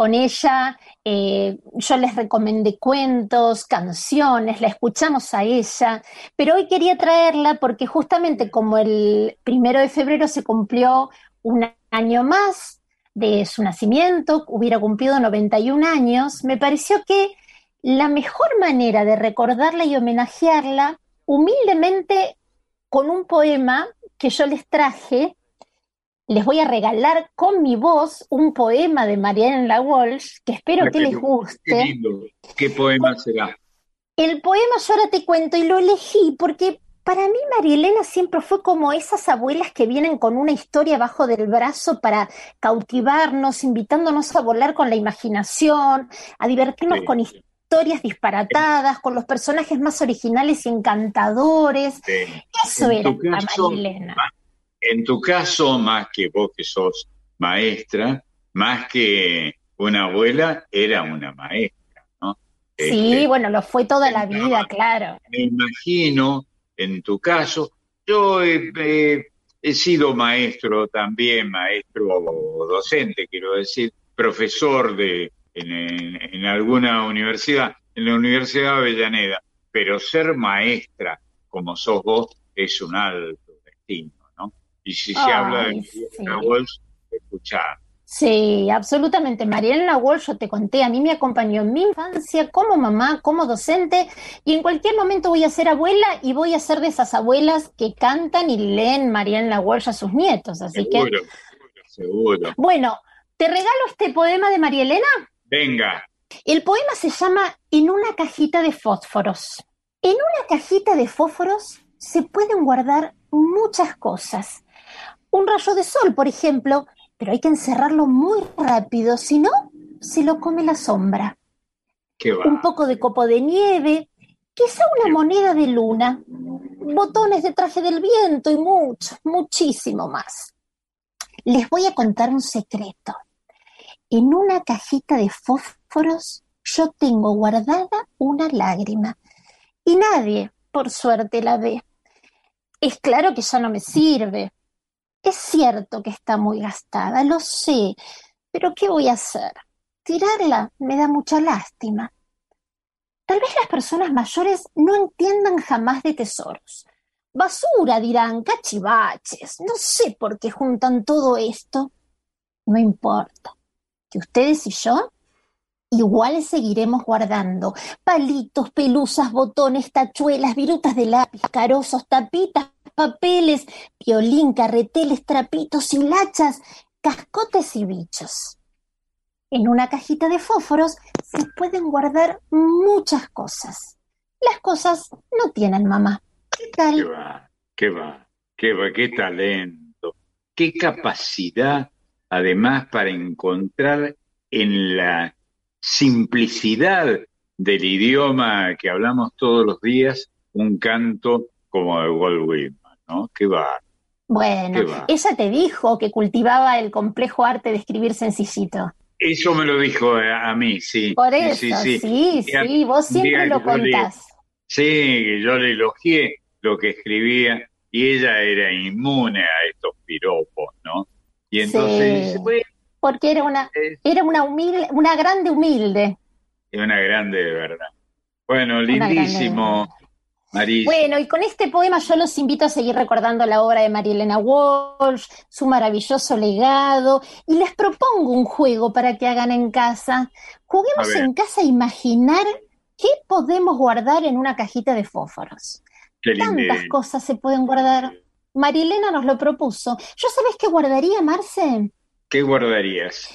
[SPEAKER 6] con ella. Eh, yo les recomendé cuentos, canciones, la escuchamos a ella, pero hoy quería traerla porque justamente como el primero de febrero se cumplió un año más de su nacimiento, hubiera cumplido 91 años, me pareció que la mejor manera de recordarla y homenajearla, humildemente con un poema que yo les traje, les voy a regalar con mi voz un poema de Mariana Walsh, que espero que les guste.
[SPEAKER 2] Qué lindo. ¿Qué poema será?
[SPEAKER 6] El poema yo ahora te cuento y lo elegí porque para mí María Elena siempre fue como esas abuelas que vienen con una historia bajo del brazo para cautivarnos, invitándonos a volar con la imaginación, a divertirnos
[SPEAKER 2] Sí.
[SPEAKER 6] con historias disparatadas, con los personajes más originales y encantadores. Eso
[SPEAKER 2] En
[SPEAKER 6] era
[SPEAKER 2] caso,
[SPEAKER 6] Elena.
[SPEAKER 2] En tu caso, más que vos que sos maestra, más que una abuela, era una maestra, ¿no?
[SPEAKER 6] Sí,
[SPEAKER 2] Este,
[SPEAKER 6] bueno, lo fue toda la
[SPEAKER 2] estaba-
[SPEAKER 6] vida, claro.
[SPEAKER 2] me imagino, en tu caso, yo he, he- he sido maestro también, maestro docente, quiero decir, profesor de en, en- en alguna universidad, en la Universidad de Avellaneda, pero ser maestra como sos vos es un alto destino, ¿no? Y si se
[SPEAKER 6] Ay,
[SPEAKER 2] habla de
[SPEAKER 6] sí.
[SPEAKER 2] Mariana Walsh, escuchá,
[SPEAKER 6] Sí, absolutamente. Marielena Walsh, yo te conté, a mí me acompañó en mi infancia como mamá, como docente, y en cualquier momento voy a ser abuela y voy a ser de esas abuelas que cantan y leen Marielena Walsh a sus nietos. Así que,
[SPEAKER 2] seguro, seguro.
[SPEAKER 6] bueno, te regalo este poema de Marielena.
[SPEAKER 2] Venga,
[SPEAKER 6] El poema se llama En una cajita de fósforos. En una cajita de fósforos se pueden guardar muchas cosas. Un rayo de sol, por ejemplo, pero hay que encerrarlo muy rápido, si no, se lo come la sombra.
[SPEAKER 2] qué va.
[SPEAKER 6] Un poco de copo de nieve, quizá una moneda de luna, botones de traje del viento y mucho, muchísimo más. Les voy a contar un secreto. En una cajita de fósforos yo tengo guardada una lágrima y nadie, por suerte, la ve. Es claro que ya no me sirve. Es cierto que está muy gastada, lo sé, pero ¿qué voy a hacer? Tirarla me da mucha lástima. Tal vez las personas mayores no entiendan jamás de tesoros. Basura, dirán, cachivaches. No sé por qué juntan todo esto. No importa. Que ustedes y yo Igual seguiremos guardando palitos, pelusas, botones, tachuelas, virutas de lápiz, carozos, tapitas, papeles, violín, carreteles, trapitos, hilachas, cascotes y bichos. En una cajita de fósforos se pueden guardar muchas cosas. Las cosas no tienen mamá. ¿Qué tal?
[SPEAKER 2] ¿Qué va? ¿Qué va? ¿Qué va? ¿Qué talento? ¿Qué capacidad, además, para encontrar en la simplicidad del idioma que hablamos todos los días un canto como de Whitman, ¿no? ¿Qué va?
[SPEAKER 6] Bueno, ella te dijo que cultivaba el complejo arte de escribir sencillito.
[SPEAKER 2] Eso me lo dijo a, mí, sí.
[SPEAKER 6] Por eso, sí, sí, sí, vos siempre lo contás.
[SPEAKER 2] sí, yo le elogié lo que escribía y ella era inmune a estos piropos, ¿no? Y entonces,
[SPEAKER 6] porque era una, era una humilde, una grande humilde.
[SPEAKER 2] Una grande de verdad. Bueno, lindísimo.
[SPEAKER 6] Bueno, y con este poema yo los invito a seguir recordando la obra de María Elena Walsh, su maravilloso legado, y les propongo un juego para que hagan en casa. Juguemos en casa a imaginar qué podemos guardar en una cajita de fósforos. Tantas cosas se pueden guardar. María Elena nos lo propuso. ¿Yo sabés qué guardaría, Marce?
[SPEAKER 2] ¿Qué guardarías?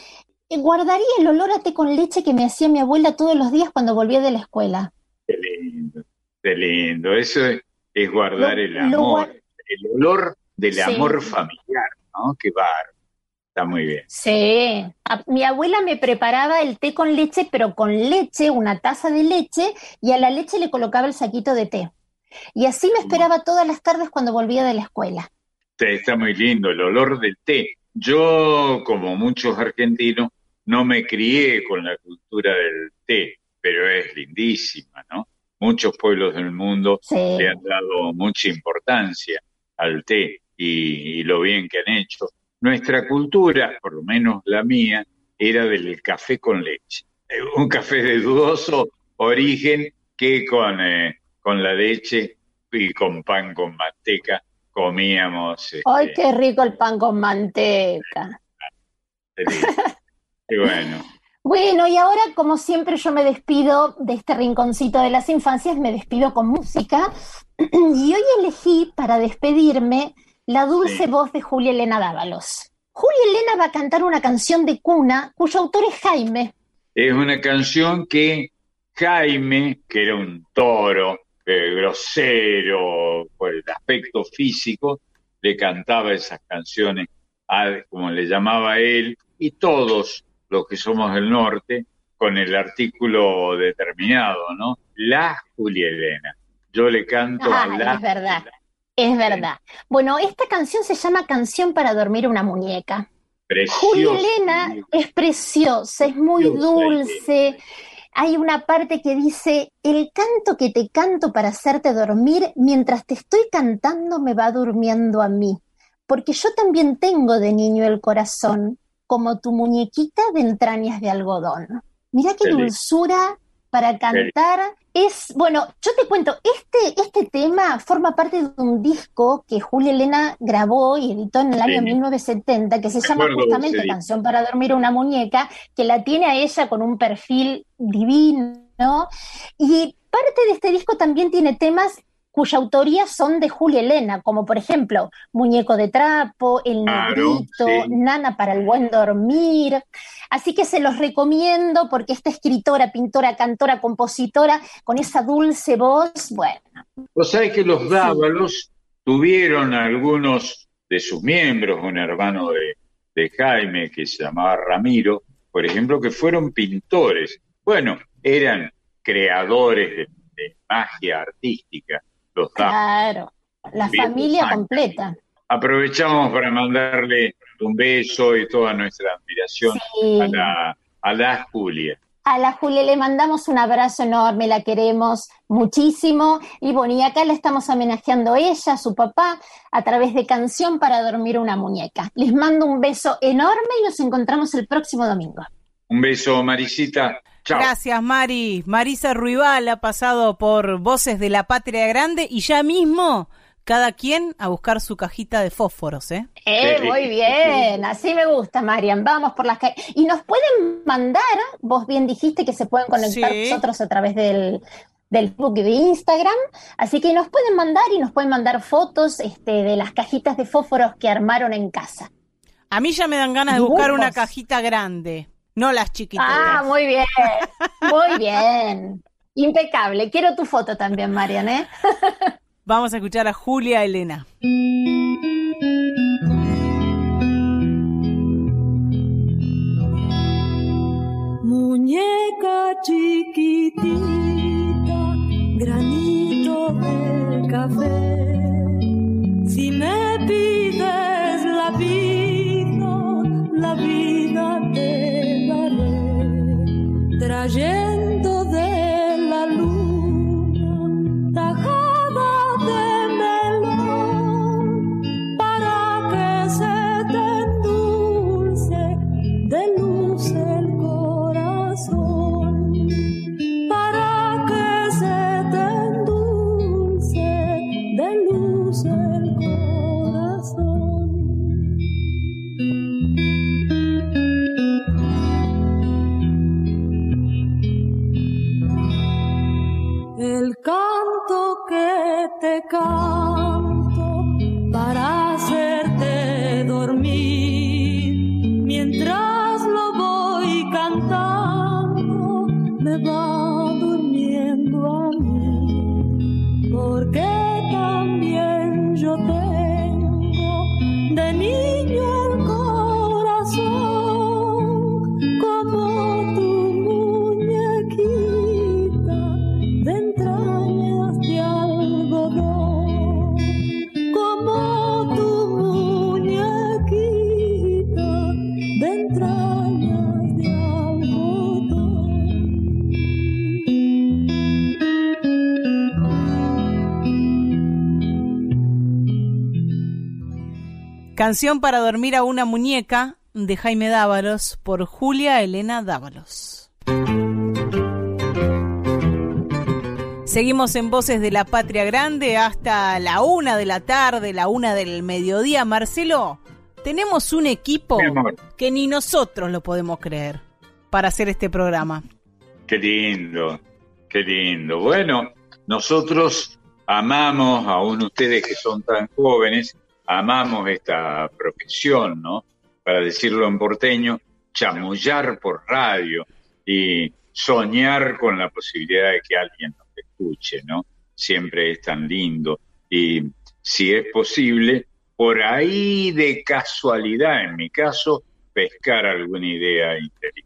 [SPEAKER 6] Eh, guardaría el olor a té con leche que me hacía mi abuela todos los días cuando volvía de la escuela.
[SPEAKER 2] Qué lindo. Qué lindo, eso es, guardar el amor, el olor del amor familiar, ¿no? Qué bar. Está muy bien.
[SPEAKER 6] Sí, mi abuela me preparaba el té con leche, pero con leche, una taza de leche, y a la leche le colocaba el saquito de té. Y así me esperaba todas las tardes cuando volvía de la escuela.
[SPEAKER 2] Está muy lindo, el olor del té. Yo, como muchos argentinos, no me crié con la cultura del té, pero es lindísima, ¿no? Muchos pueblos del mundo le han dado mucha importancia al té y, lo bien que han hecho. Nuestra cultura, por lo menos la mía, era del café con leche. Un café de dudoso origen que con, eh, con la leche y con pan con manteca comíamos.
[SPEAKER 6] ¡Ay, este, qué rico el pan con manteca!
[SPEAKER 2] Bueno.
[SPEAKER 6] Bueno, y ahora, como siempre, yo me despido de este rinconcito de las infancias, me despido con música. Y hoy elegí para despedirme la dulce voz de Julia Elena Dávalos. Julia Elena va a cantar una canción de cuna cuyo autor es Jaime.
[SPEAKER 2] Es una canción que Jaime, que era un toro eh, grosero por el aspecto físico, le cantaba esas canciones, como le llamaba él, y todos los que somos del norte, con el artículo determinado, ¿no? La Julia Elena. Yo le canto a la.
[SPEAKER 6] Es verdad, es verdad. Bueno, esta canción se llama Canción para dormir una muñeca.
[SPEAKER 2] Preciosa.
[SPEAKER 6] Julia Elena es preciosa, es muy dulce. Hay una parte que dice, el canto que te canto para hacerte dormir, mientras te estoy cantando me va durmiendo a mí, porque yo también tengo de niño el corazón como tu muñequita de entrañas de algodón. Mira qué dulzura para cantar. Es, bueno, yo te cuento, este, este tema forma parte de un disco que Julia Elena grabó y editó en el año 1970, que se llama justamente Canción para dormir una muñeca, que la tiene a ella con un perfil divino. Y parte de este disco también tiene temas cuya autoría son de Julia Elena, como por ejemplo Muñeco de Trapo, El Negrito, Nana para el Buen Dormir. Así que se los recomiendo porque esta escritora, pintora, cantora, compositora, con esa dulce voz, bueno.
[SPEAKER 2] Vos sabés que los Dávalos tuvieron algunos de sus miembros, un hermano de, Jaime que se llamaba Ramiro, por ejemplo, que fueron pintores. Bueno, eran creadores de magia artística
[SPEAKER 6] Claro, la familia completa.
[SPEAKER 2] Aprovechamos para mandarle un beso y toda nuestra admiración a, la, a la Julia.
[SPEAKER 6] A la Julia le mandamos un abrazo enorme, la queremos muchísimo. Y bueno, y acá le estamos homenajeando a ella, a su papá, a través de Canción para Dormir una Muñeca. Les mando un beso enorme y nos encontramos el próximo domingo.
[SPEAKER 2] Un beso, Marisita.
[SPEAKER 1] Gracias, Mari. Marisa Ruibal ha pasado por Voces de la Patria Grande y ya mismo cada quien a buscar su cajita de fósforos, ¿eh?
[SPEAKER 6] Eh, muy bien, así me gusta, Marian. Vamos por las calles. Y nos pueden mandar, vos bien dijiste que se pueden conectar
[SPEAKER 1] Sí.
[SPEAKER 6] nosotros a través del, del Facebook y de Instagram, así que nos pueden mandar y nos pueden mandar fotos este, de las cajitas de fósforos que armaron en casa.
[SPEAKER 1] A mí ya me dan ganas de buscar una cajita grande, no las chiquitas.
[SPEAKER 6] Ah, muy bien, muy bien. Impecable. Quiero tu foto también, Marian, ¿eh?
[SPEAKER 1] Vamos a escuchar a Julia Elena.
[SPEAKER 7] Muñeca chiquitita, granito de café. Si me pides la vida, la vida te. nager canto que te canto para hacerte dormir mientras
[SPEAKER 1] Canción para dormir a una muñeca de Jaime Dávalos por Julia Elena Dávalos. Seguimos en Voces de la Patria Grande hasta la una de la tarde, la una del mediodía. Marcelo, tenemos un equipo que ni nosotros lo podemos creer para hacer este programa.
[SPEAKER 2] Qué lindo, qué lindo. Bueno, nosotros amamos, aún ustedes que son tan jóvenes, amamos esta profesión, ¿no? Para decirlo en porteño, chamullar por radio y soñar con la posibilidad de que alguien nos escuche, ¿no? Siempre es tan lindo. Y si es posible, por ahí de casualidad, en mi caso, pescar alguna idea inteligente.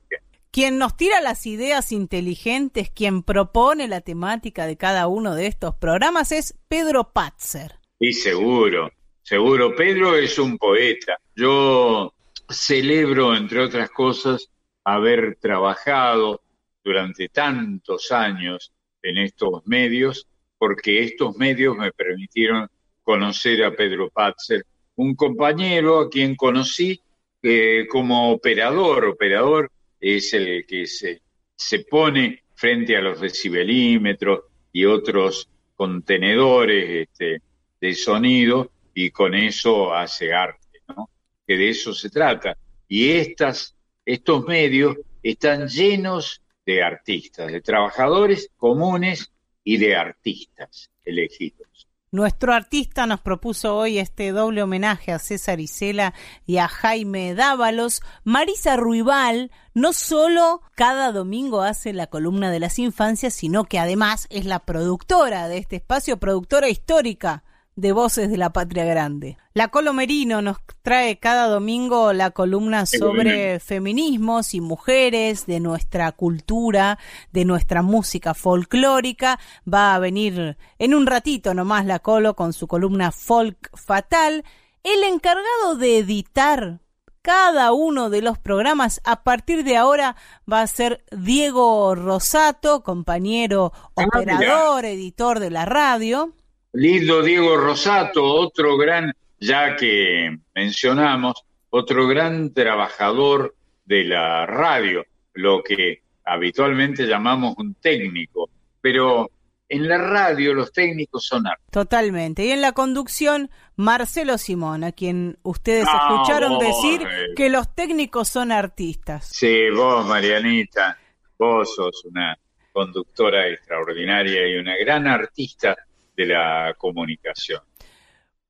[SPEAKER 1] Quien nos tira las ideas inteligentes, quien propone la temática de cada uno de estos programas es Pedro Patzer.
[SPEAKER 2] Y seguro, seguro, Pedro es un poeta. Yo celebro, entre otras cosas, haber trabajado durante tantos años en estos medios, porque estos medios me permitieron conocer a Pedro Patzer, un compañero a quien conocí eh, como operador. Operador es el que se, se pone frente a los decibelímetros y otros contenedores este, de sonido y con eso hace arte, ¿no? Que de eso se trata. Y estas, estos medios están llenos de artistas, de trabajadores comunes y de artistas elegidos.
[SPEAKER 1] Nuestro artista nos propuso hoy este doble homenaje a César Isela y a Jaime Dávalos. Marisa Ruibal no solo cada domingo hace la columna de las infancias, sino que además es la productora de este espacio, productora histórica de Voces de la Patria Grande. La Colo Merino nos trae cada domingo la columna sobre feminismos y mujeres de nuestra cultura, de nuestra música folclórica. Va a venir en un ratito nomás la Colo con su columna Folk Fatal. El encargado de editar cada uno de los programas a partir de ahora va a ser Diego Rosato, compañero operador, editor de la radio.
[SPEAKER 2] Lindo Diego Rosato, otro gran, ya que mencionamos, otro gran trabajador de la radio, lo que habitualmente llamamos un técnico, pero en la radio los técnicos son artistas.
[SPEAKER 1] Totalmente. Y en la conducción, Marcelo Simón, a quien ustedes
[SPEAKER 2] Ah,
[SPEAKER 1] escucharon
[SPEAKER 2] vos,
[SPEAKER 1] decir
[SPEAKER 2] eh.
[SPEAKER 1] que los técnicos son artistas.
[SPEAKER 2] Sí, vos, Marianita, vos sos una conductora extraordinaria y una gran artista de la comunicación.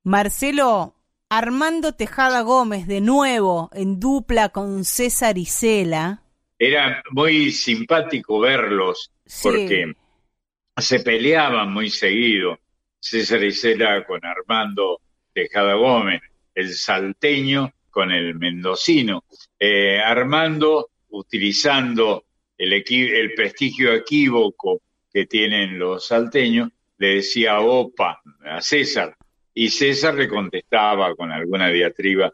[SPEAKER 1] Marcelo, Armando Tejada Gómez, de nuevo, en dupla con César Isela.
[SPEAKER 2] Era muy simpático verlos
[SPEAKER 1] Sí.
[SPEAKER 2] porque se peleaban muy seguido. César Isela con Armando Tejada Gómez, el salteño con el mendocino. Eh, Armando utilizando el prestigio equívoco que tienen los salteños, le decía opa a César y César le contestaba con alguna diatriba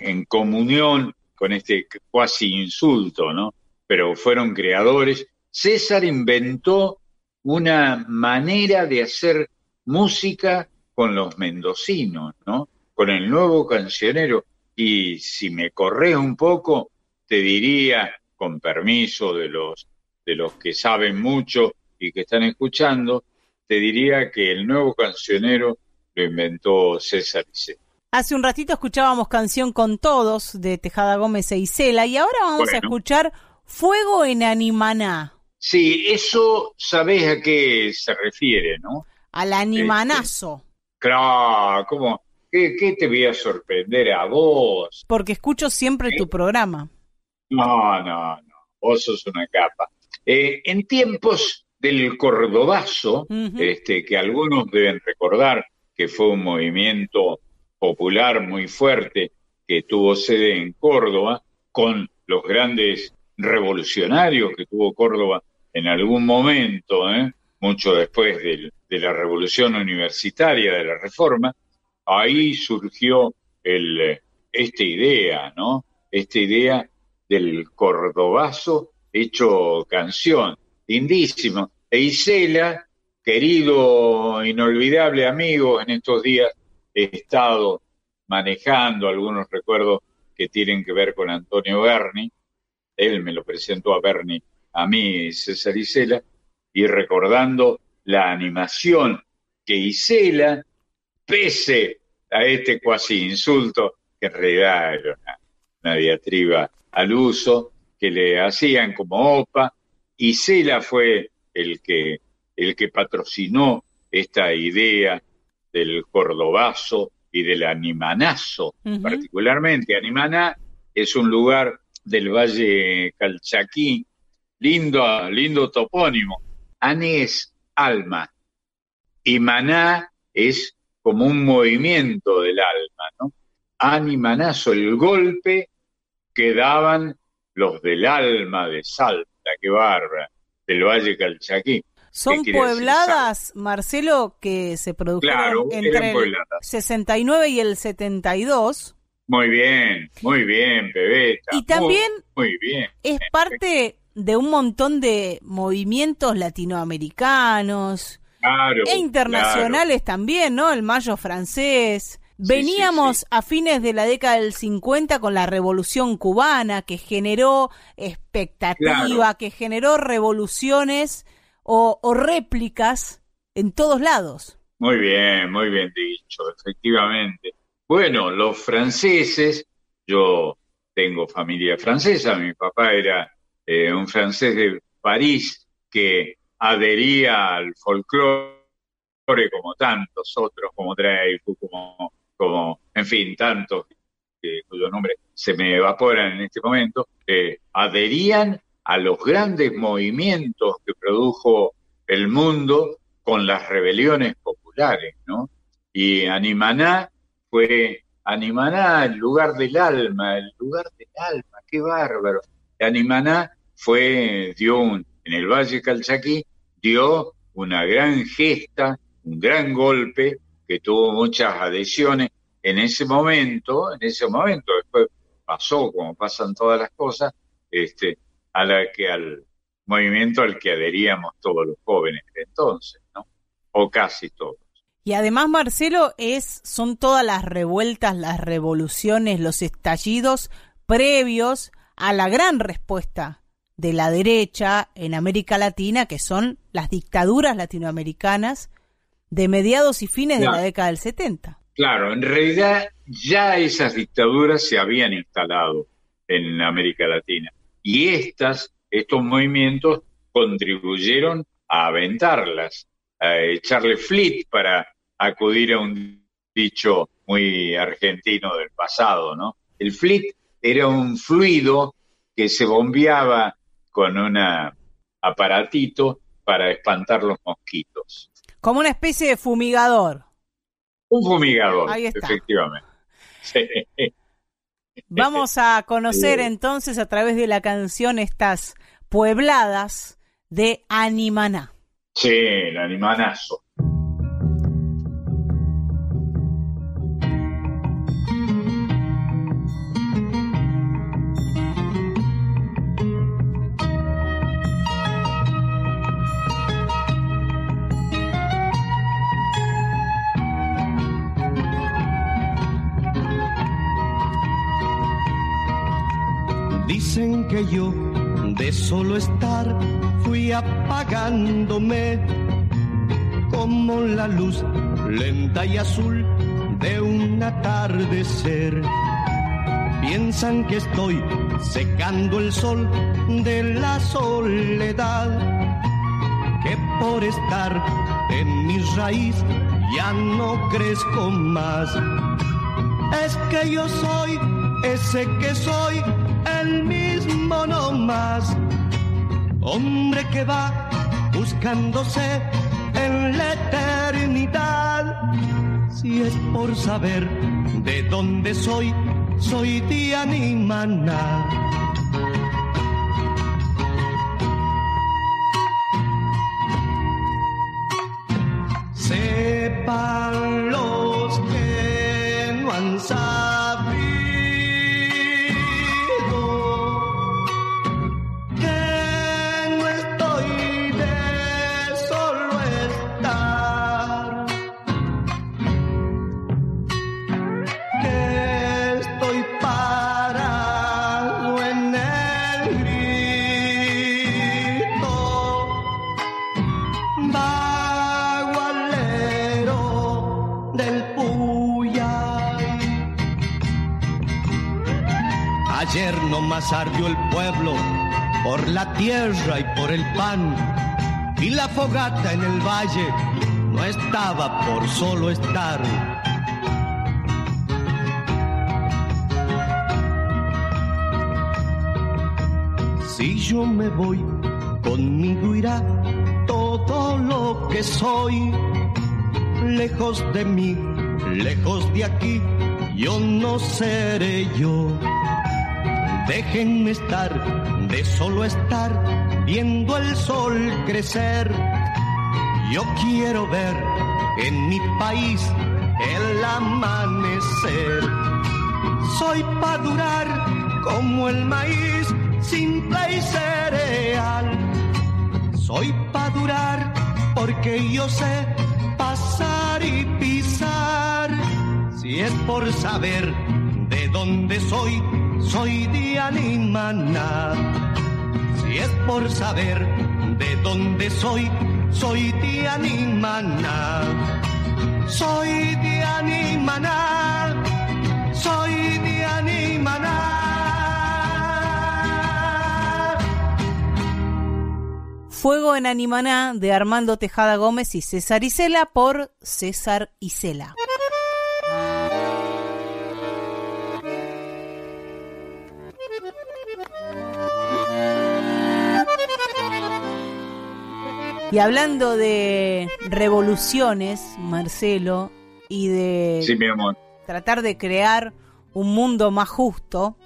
[SPEAKER 2] en comunión con este cuasi insulto, ¿no? Pero fueron creadores. César inventó una manera de hacer música con los mendocinos, ¿no? Con el nuevo cancionero. Y si me corres un poco, te diría, con permiso de los, de los que saben mucho y que están escuchando, te diría que el nuevo cancionero lo inventó César.
[SPEAKER 1] Hace un ratito escuchábamos Canción con Todos de Tejada Gómez e Isela y ahora vamos a escuchar Fuego en Animaná,
[SPEAKER 2] Sí, eso sabés a qué se refiere, ¿no?
[SPEAKER 1] al animanazo,
[SPEAKER 2] Claro, ¿cómo? ¿Qué, qué te voy a sorprender a vos?
[SPEAKER 1] porque escucho siempre tu programa.
[SPEAKER 2] No, no, no, vos sos una capa. Eh, en tiempos del Cordobazo, este, que algunos deben recordar que fue un movimiento popular muy fuerte que tuvo sede en Córdoba, con los grandes revolucionarios que tuvo Córdoba en algún momento, ¿eh? mucho después del- de la revolución universitaria, de la reforma, ahí surgió el, esta idea, ¿no? Esta idea del cordobazo hecho canción, lindísimo. E Isela, querido, inolvidable amigo, en estos días he estado manejando algunos recuerdos que tienen que ver con Antonio Berni. Él me lo presentó a Berni, a mí, César Isela, y recordando la animación que Isela, pese a este cuasi insulto, que en realidad era una, diatriba al uso, que le hacían como OPA, Isela fue el que, el que patrocinó esta idea del cordobazo y del animanazo, particularmente. Animaná es un lugar del Valle Calchaquí, lindo, lindo topónimo. Ani es alma y maná es como un movimiento del alma, ¿no? Animanazo, el golpe que daban los del alma de Salta, qué barba, del Valle Calchaquí.
[SPEAKER 1] Son puebladas, Marcelo, que se produjeron
[SPEAKER 2] Claro,
[SPEAKER 1] entre el
[SPEAKER 2] puebladas.
[SPEAKER 1] 69 y el 72
[SPEAKER 2] Muy bien, muy bien, Pebeta.
[SPEAKER 1] Y también-
[SPEAKER 2] Muy, muy bien.
[SPEAKER 1] es parte de un montón de movimientos latinoamericanos
[SPEAKER 2] Claro.
[SPEAKER 1] e internacionales también, ¿no? El Mayo francés.
[SPEAKER 2] Sí,
[SPEAKER 1] Veníamos
[SPEAKER 2] sí, sí.
[SPEAKER 1] a fines de la década del 50 con la Revolución cubana, que generó expectativa,
[SPEAKER 2] Claro.
[SPEAKER 1] que generó revoluciones o, o réplicas en todos lados.
[SPEAKER 2] Muy bien, muy bien dicho, efectivamente. Bueno, los franceses, yo tengo familia francesa, mi papá era eh, un francés de París que adhería al folclore como tantos otros, como Dreyfus, como, como en fin, tantos que- cuyo nombre se me evaporan en este momento, eh, adherían a los grandes movimientos que produjo el mundo con las rebeliones populares, ¿no? Y Animaná fue Animaná, el lugar del alma, el lugar del alma, qué bárbaro. Animaná fue, dio un, en el Valle Calchaquí, dio una gran gesta, un gran golpe que tuvo muchas adhesiones en ese momento, en ese momento, después pasó como pasan todas las cosas, este, a la que al movimiento al que adheríamos todos los jóvenes de entonces, ¿no? O casi todos.
[SPEAKER 1] Y además, Marcelo, es, son todas las revueltas, las revoluciones, los estallidos previos a la gran respuesta de la derecha en América Latina, que son las dictaduras latinoamericanas de mediados y fines de la década del 70.
[SPEAKER 2] Claro, en realidad ya esas dictaduras se habían instalado en América Latina y estas, estos movimientos contribuyeron a aventarlas, a echarle flit para acudir a un dicho muy argentino del pasado, ¿no? El flit era un fluido que se bombeaba con un aparatito para espantar los mosquitos.
[SPEAKER 1] Como una especie de fumigador.
[SPEAKER 2] Un fumigador,
[SPEAKER 1] Ahí está.
[SPEAKER 2] efectivamente. Sí.
[SPEAKER 1] Vamos a conocer entonces a través de la canción estas puebladas de Animaná.
[SPEAKER 2] Sí, el animanazo.
[SPEAKER 8] Que yo de solo estar fui apagándome como la luz lenta y azul de un atardecer. Piensan que estoy secando el sol de la soledad, que por estar en mi raíz ya no crezco más. Es que yo soy ese que soy, Hombre que va buscándose en la eternidad. Si es por saber de dónde soy, soy de Animaná. Nomás ardió el pueblo por la tierra y por el pan. Y la fogata en el valle no estaba por solo estar. Si yo me voy, conmigo irá todo lo que soy. Lejos de mí, lejos de aquí, yo no seré yo. Déjenme estar, de solo estar, viendo el sol crecer. Yo quiero ver en mi país el amanecer. Soy pa' durar como el maíz, simple y cereal. Soy pa' durar porque yo sé pasar y pisar. Si es por saber de dónde soy, soy Animaná. Si es por saber de dónde soy, soy Animaná. Soy Animaná. Soy Animaná.
[SPEAKER 1] Fuego en Animaná de Armando Tejada Gómez y César Isela por César Isela. Y hablando de revoluciones, Marcelo, y de
[SPEAKER 2] Sí, mi amor.
[SPEAKER 1] tratar de crear un mundo más justo,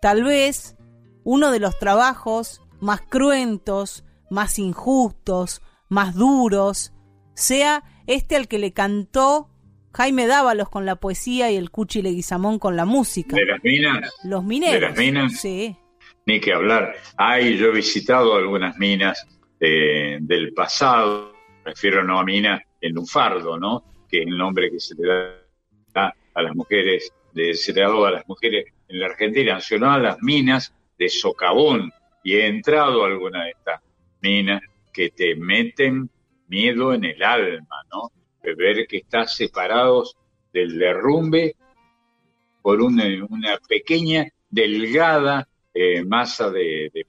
[SPEAKER 1] tal vez uno de los trabajos más cruentos, más injustos, más duros, sea este al que le cantó Jaime Dávalos con la poesía y el Cuchi Leguizamón con la música.
[SPEAKER 2] De las minas,
[SPEAKER 1] Los mineros.
[SPEAKER 2] ¿De las minas?
[SPEAKER 1] Sí.
[SPEAKER 2] ni que hablar. Ay, yo he visitado algunas minas eh, del pasado, refiero no a minas en Lunfardo, ¿no? Que es el nombre que se le da a las mujeres, de, se le ha dado a las mujeres en la Argentina, sino a las minas de socavón, y he entrado a alguna de estas minas que te meten miedo en el alma, ¿no? De ver que estás separados del derrumbe por una, pequeña, delgada eh, masa de, de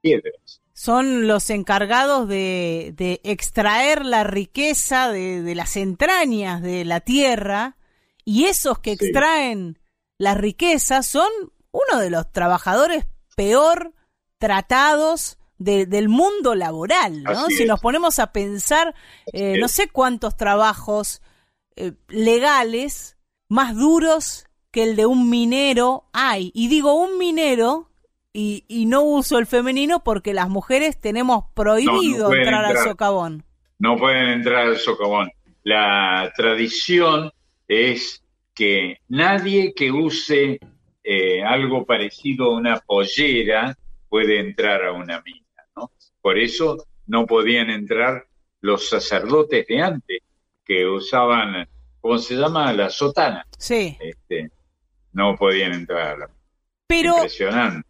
[SPEAKER 2] piedras.
[SPEAKER 1] Son los encargados de, de extraer la riqueza de, de las entrañas de la tierra y esos que
[SPEAKER 2] Sí.
[SPEAKER 1] extraen la riqueza son uno de los trabajadores peor tratados de- del mundo laboral, ¿no?
[SPEAKER 2] Así
[SPEAKER 1] Si
[SPEAKER 2] es.
[SPEAKER 1] nos ponemos a pensar, eh, no sé cuántos trabajos eh, legales más duros que el de un minero hay. Y digo un minero y, y no uso el femenino porque las mujeres tenemos prohibido
[SPEAKER 2] pueden
[SPEAKER 1] entrar, al socavón.
[SPEAKER 2] no pueden entrar al socavón. La tradición es que nadie que use eh, algo parecido a una pollera puede entrar a una mina, ¿no? Por eso no podían entrar los sacerdotes de antes, que usaban, ¿cómo se llama? La sotana.
[SPEAKER 1] Sí.
[SPEAKER 2] Este, no podían entrar a la
[SPEAKER 1] Pero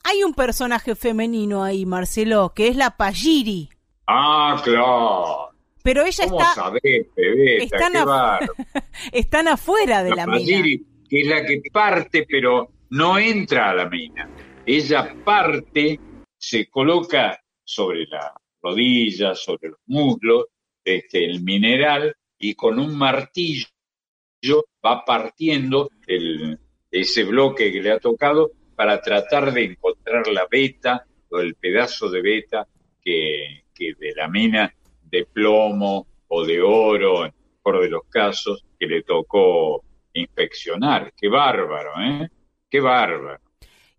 [SPEAKER 1] hay un personaje femenino ahí, Marcelo, que es la Payiri.
[SPEAKER 2] Ah, claro.
[SPEAKER 1] Pero ella
[SPEAKER 2] ¿Cómo
[SPEAKER 1] está,
[SPEAKER 2] sabés, Pebeta?
[SPEAKER 1] están a- están afuera de la,
[SPEAKER 2] la
[SPEAKER 1] mina.
[SPEAKER 2] Que es la que parte, pero no entra a la mina. Ella parte, se coloca sobre la rodilla, sobre los muslos, este, el mineral, y con un martillo va partiendo el, ese bloque que le ha tocado para tratar de encontrar la beta o el pedazo de beta que, que de la mina de plomo o de oro, en el mejor de los casos, que le tocó inspeccionar. Qué bárbaro, ¿eh? Qué bárbaro.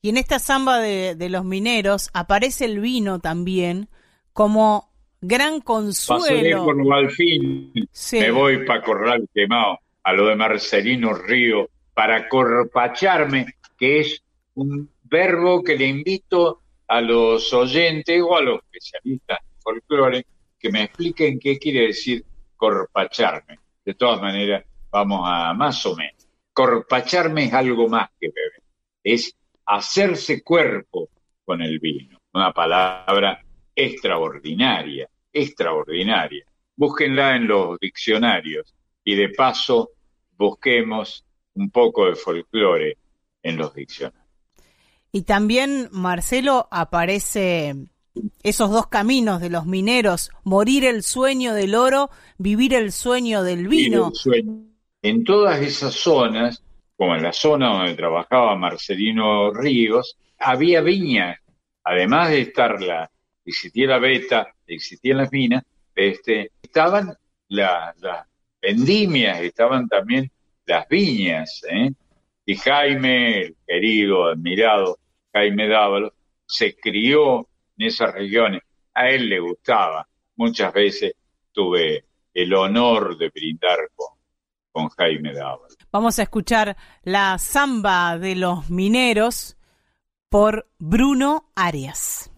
[SPEAKER 1] Y en esta samba de, de los mineros aparece el vino también como gran consuelo.
[SPEAKER 2] por
[SPEAKER 1] Sí.
[SPEAKER 2] me voy para Corral Quemado, a lo de Marcelino Río, para corpacharme, que es un verbo que le invito a los oyentes o a los especialistas en folclore que me expliquen qué quiere decir corpacharme. De todas maneras, vamos a más o menos. Corpacharme es algo más que beber, es hacerse cuerpo con el vino, una palabra extraordinaria, extraordinaria. Búsquenla en los diccionarios y de paso busquemos un poco de folclore en los diccionarios.
[SPEAKER 1] Y también, Marcelo, aparece esos dos caminos de los mineros, morir el sueño del oro, vivir el sueño del vino.
[SPEAKER 2] sueño. En todas esas zonas, como en la zona donde trabajaba Marcelino Ríos, había viñas, además de estar la, existía la beta, existían las minas, este, estaban la- las vendimias, estaban también las viñas, ¿eh? Y Jaime, el querido, admirado Jaime Dávalos, se crió en esas regiones. A él le gustaba. Muchas veces tuve el honor de brindar con, con Jaime Dávalos.
[SPEAKER 1] Vamos a escuchar la samba de los mineros por Bruno Arias.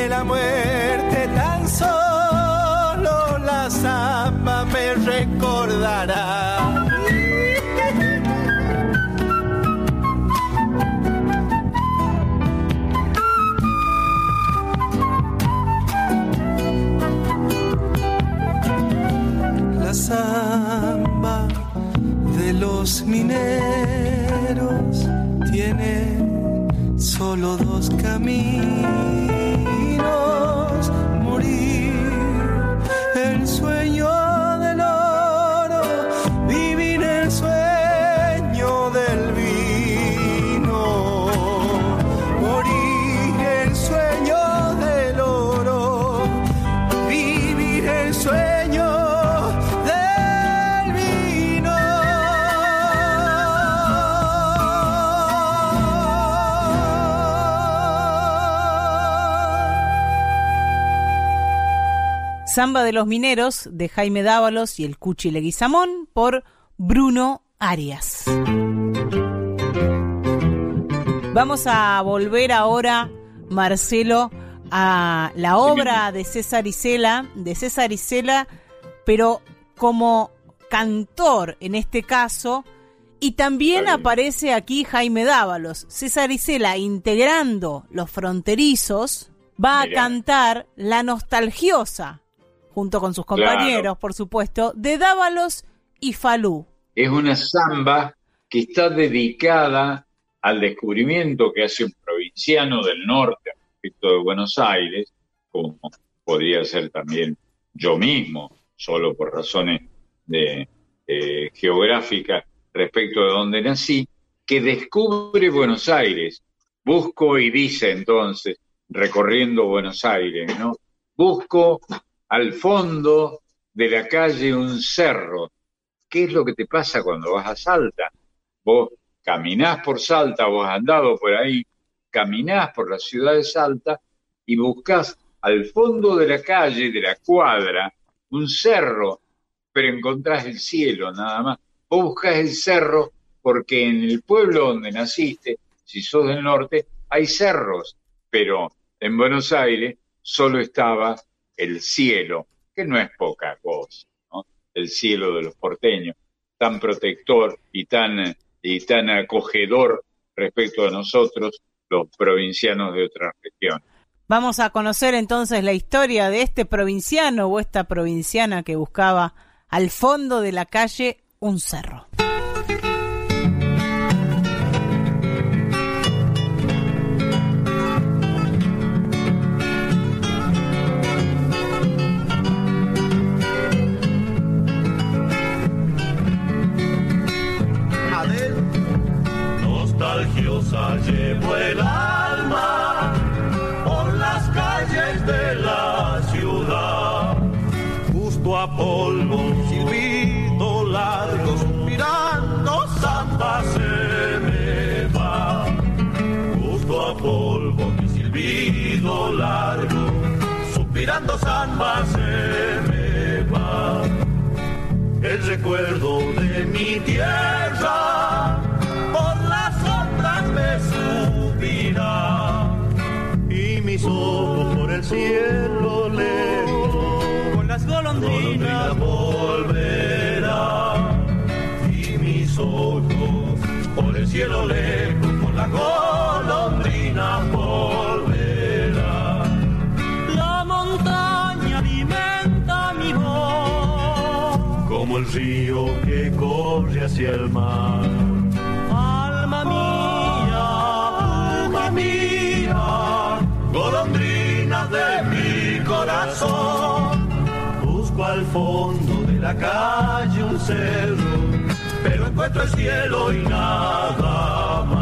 [SPEAKER 9] Pille la muerte, tan solo la samba me recordará. La samba de los mineros
[SPEAKER 1] Samba de los Mineros de Jaime Dávalos y el Cuchi Leguizamón por Bruno Arias. Vamos a volver ahora, Marcelo, a la obra de César Isela, de César Isela, pero como cantor en este caso, y también aparece aquí Jaime Dávalos. César Isela, integrando los fronterizos, va
[SPEAKER 2] Mirá.
[SPEAKER 1] a cantar La Nostalgiosa, junto con sus compañeros,
[SPEAKER 2] Claro.
[SPEAKER 1] por supuesto, de Dávalos y Falú.
[SPEAKER 2] Es una samba que está dedicada al descubrimiento que hace un provinciano del norte respecto de Buenos Aires, como podría ser también yo mismo, solo por razones de, eh, geográficas respecto de donde nací, que descubre Buenos Aires. Busco y dice entonces, recorriendo Buenos Aires, ¿no? Busco al fondo de la calle un cerro. ¿Qué es lo que te pasa cuando vas a Salta? Vos caminás por Salta, vos andado por ahí, caminás por la ciudad de Salta y buscas al fondo de la calle, de la cuadra, un cerro, pero encontrás el cielo nada más. Vos buscás el cerro porque en el pueblo donde naciste, si sos del norte, hay cerros, pero en Buenos Aires solo estaba el cielo, que no es poca cosa, ¿no? El cielo de los porteños. tan protector y tan, y tan acogedor respecto a nosotros, los provincianos de otras regiones.
[SPEAKER 1] Vamos a conocer entonces la historia de este provinciano o esta provinciana que buscaba al fondo de la calle un cerro.
[SPEAKER 5] Llevo el alma por las calles de la ciudad, justo a polvo, silbito largo, suspirando samba se me va, justo a polvo, mi silbido largo, suspirando samba se me va, el recuerdo de mi tierra y mis ojos por el cielo lejos. Con las golondrinas volverá y mis ojos por el cielo lejos. Con las golondrinas volverá. La montaña alimenta mi voz. Como el río que corre hacia el mar Busco al fondo de la calle un cerro, pero encuentro el cielo y nada más.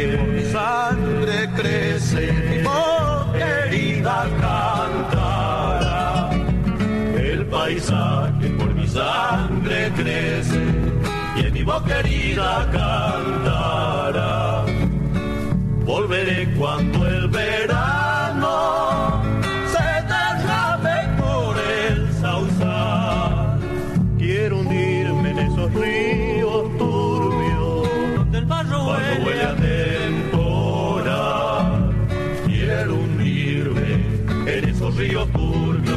[SPEAKER 5] Paisaje por mi sangre crece, mi voz querida cantará. El paisaje por mi sangre crece y en mi voz querida cantará. Volveré cuando el verano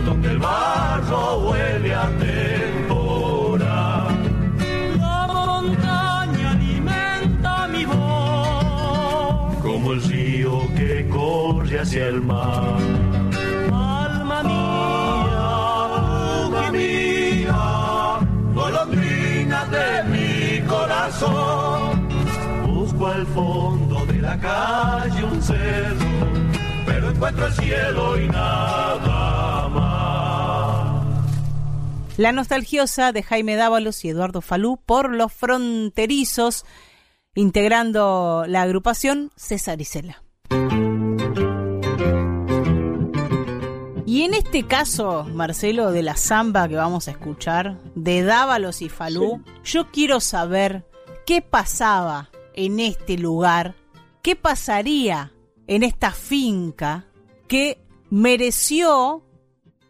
[SPEAKER 5] donde el barro huele a temporal. La montaña alimenta mi voz como el río que corre hacia el mar. Alma mía, alma mía, golondrina de mi corazón. Busco al fondo de la calle un cerro, pero encuentro el cielo y nada.
[SPEAKER 1] La nostalgiosa de Jaime Dávalos y Eduardo Falú por los fronterizos, integrando la agrupación César Isela. Y en este caso, Marcelo, de la samba que vamos a escuchar, de Dávalos y Falú, yo quiero saber qué pasaba en este lugar, qué pasaría en esta finca que mereció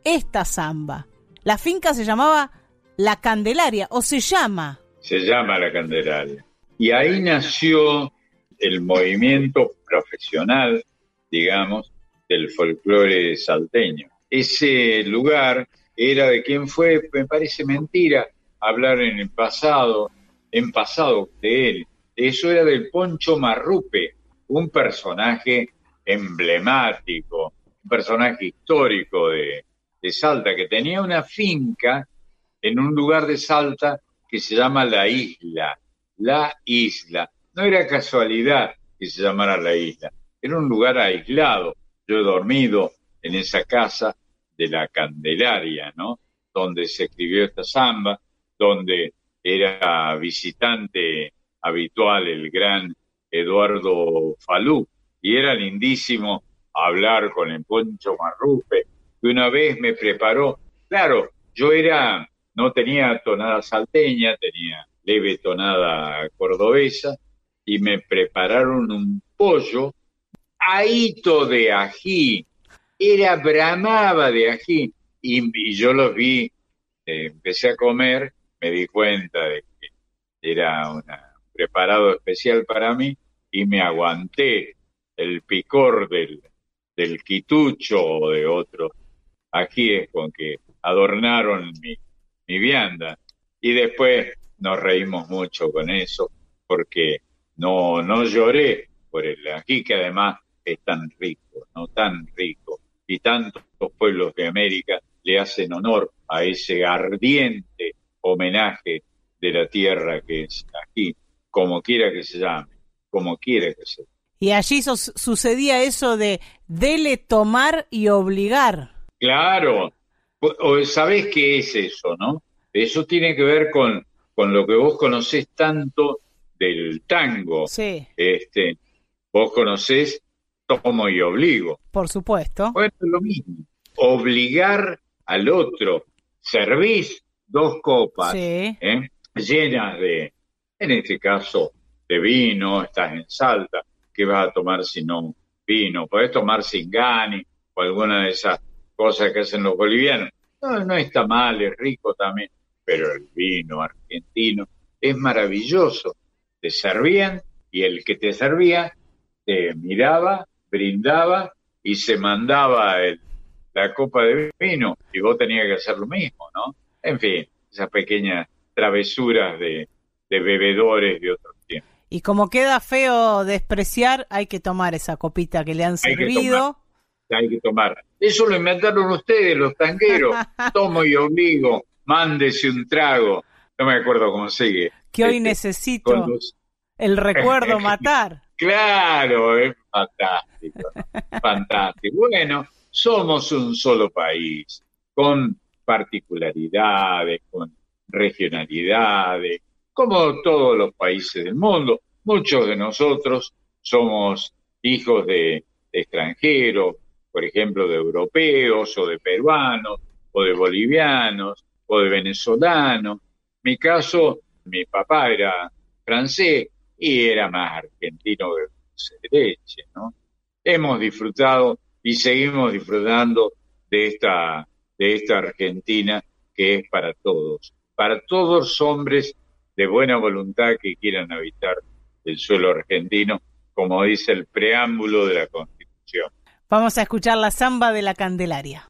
[SPEAKER 1] esta samba. La finca se llamaba La Candelaria, o se llama.
[SPEAKER 2] se llama la Candelaria. Y ahí nació el movimiento profesional, digamos, del folclore salteño. Ese lugar era de quien fue, me parece mentira hablar en el pasado, en pasado de él. Eso era del Poncho Marrupe, un personaje emblemático, un personaje histórico de, de Salta, que tenía una finca en un lugar de Salta que se llama La Isla. La Isla. No era casualidad que se llamara La Isla. Era un lugar aislado. Yo he dormido en esa casa de la Candelaria, ¿no? Donde se escribió esta samba, donde era visitante habitual el gran Eduardo Falú. Y era lindísimo hablar con el Poncho Marrupe, una vez me preparó. Claro, yo era, no tenía tonada salteña, tenía leve tonada cordobesa, y me prepararon un pollo ahito de ají, era bramaba de ají, y, y yo los vi, eh, empecé a comer, me di cuenta de que era un preparado especial para mí, y me aguanté el picor del, del quitucho o de otros ajíes con que adornaron mi, vianda. Y después nos reímos mucho con eso, porque no, no lloré por el ají, que además es tan rico, no tan rico. Y tantos pueblos de América le hacen honor a ese ardiente homenaje de la tierra que es aquí, como quiera que se llame, como quiera que sea.
[SPEAKER 1] Y allí sucedía eso de dele tomar y obligar.
[SPEAKER 2] Claro, O- ¿sabés qué es eso, no? Eso tiene que ver con, con lo que vos conocés tanto del tango.
[SPEAKER 1] Sí,
[SPEAKER 2] Este, vos conocés tomo y obligo.
[SPEAKER 1] por supuesto.
[SPEAKER 2] Bueno, es lo mismo. Obligar al otro. Servís dos copas
[SPEAKER 1] Sí,
[SPEAKER 2] ¿eh? llenas de, en este caso, de vino, estás en Salta, ¿qué vas a tomar si no vino? Podés tomar singani o alguna de esas cosas que hacen los bolivianos. No, no está mal, es rico también, pero el vino argentino es maravilloso. Te servían y el que te servía te miraba, brindaba y se mandaba el- la copa de vino y vos tenías que hacer lo mismo, ¿no? En fin, esas pequeñas travesuras de, de bebedores de otros tiempos.
[SPEAKER 1] y como queda feo despreciar, hay que tomar esa copita que le han
[SPEAKER 2] Hay que. Hay que tomar. Eso lo inventaron ustedes, los tangueros. Tomo y obligo, mándese un trago. No me acuerdo cómo sigue.
[SPEAKER 1] Que hoy
[SPEAKER 2] Este,
[SPEAKER 1] necesito
[SPEAKER 2] los-
[SPEAKER 1] el recuerdo matar.
[SPEAKER 2] Claro, es fantástico, fantástico. Bueno, somos un solo país, con particularidades, con regionalidades, como todos los países del mundo. Muchos de nosotros somos hijos de, de extranjeros, por ejemplo, de europeos o de peruanos o de bolivianos o de venezolanos. Mi caso, mi papá era francés y era más argentino que de leche, ¿no? Hemos disfrutado y seguimos disfrutando de esta, de esta Argentina que es para todos, para todos hombres de buena voluntad que quieran habitar el suelo argentino, como dice el preámbulo de la Constitución.
[SPEAKER 1] Vamos a escuchar la samba de la Candelaria.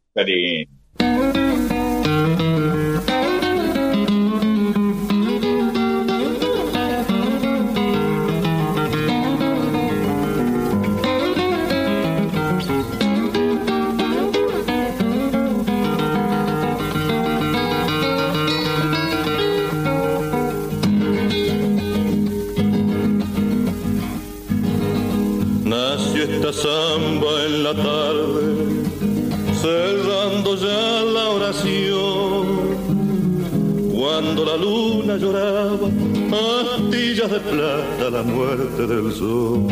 [SPEAKER 4] La tarde, cerrando ya la oración. Cuando la luna lloraba, astillas de plata la muerte del sol.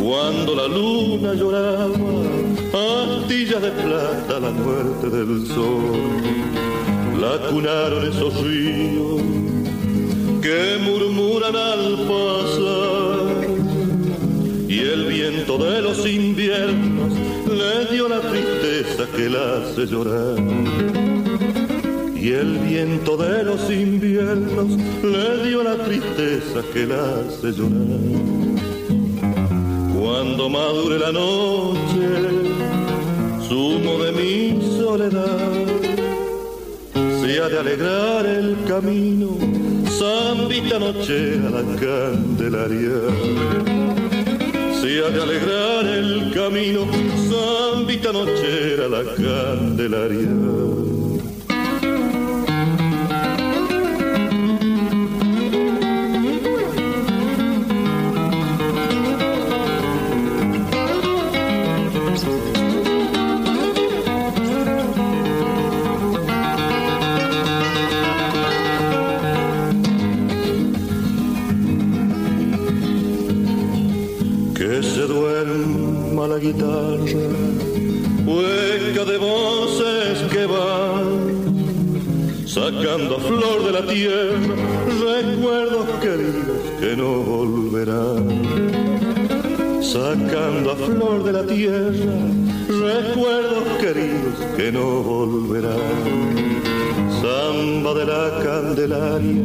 [SPEAKER 4] Cuando la luna lloraba, astillas de plata la muerte del sol. La cunaron esos ríos que murmuran al pasar y el viento de los inviernos le dio la tristeza que la hace llorar. Y el viento de los inviernos le dio la tristeza que la hace llorar. Cuando madure la noche, sumo de mi soledad, se ha de alegrar el camino, zambita nochera la candelaria se ha de alegrar el camino, zambita nochera la candelaria. Guitarra, hueca de voces que van, sacando a flor de la tierra recuerdos queridos que no volverán. Sacando a flor de la tierra recuerdos queridos que no volverán. Samba de la Candelaria,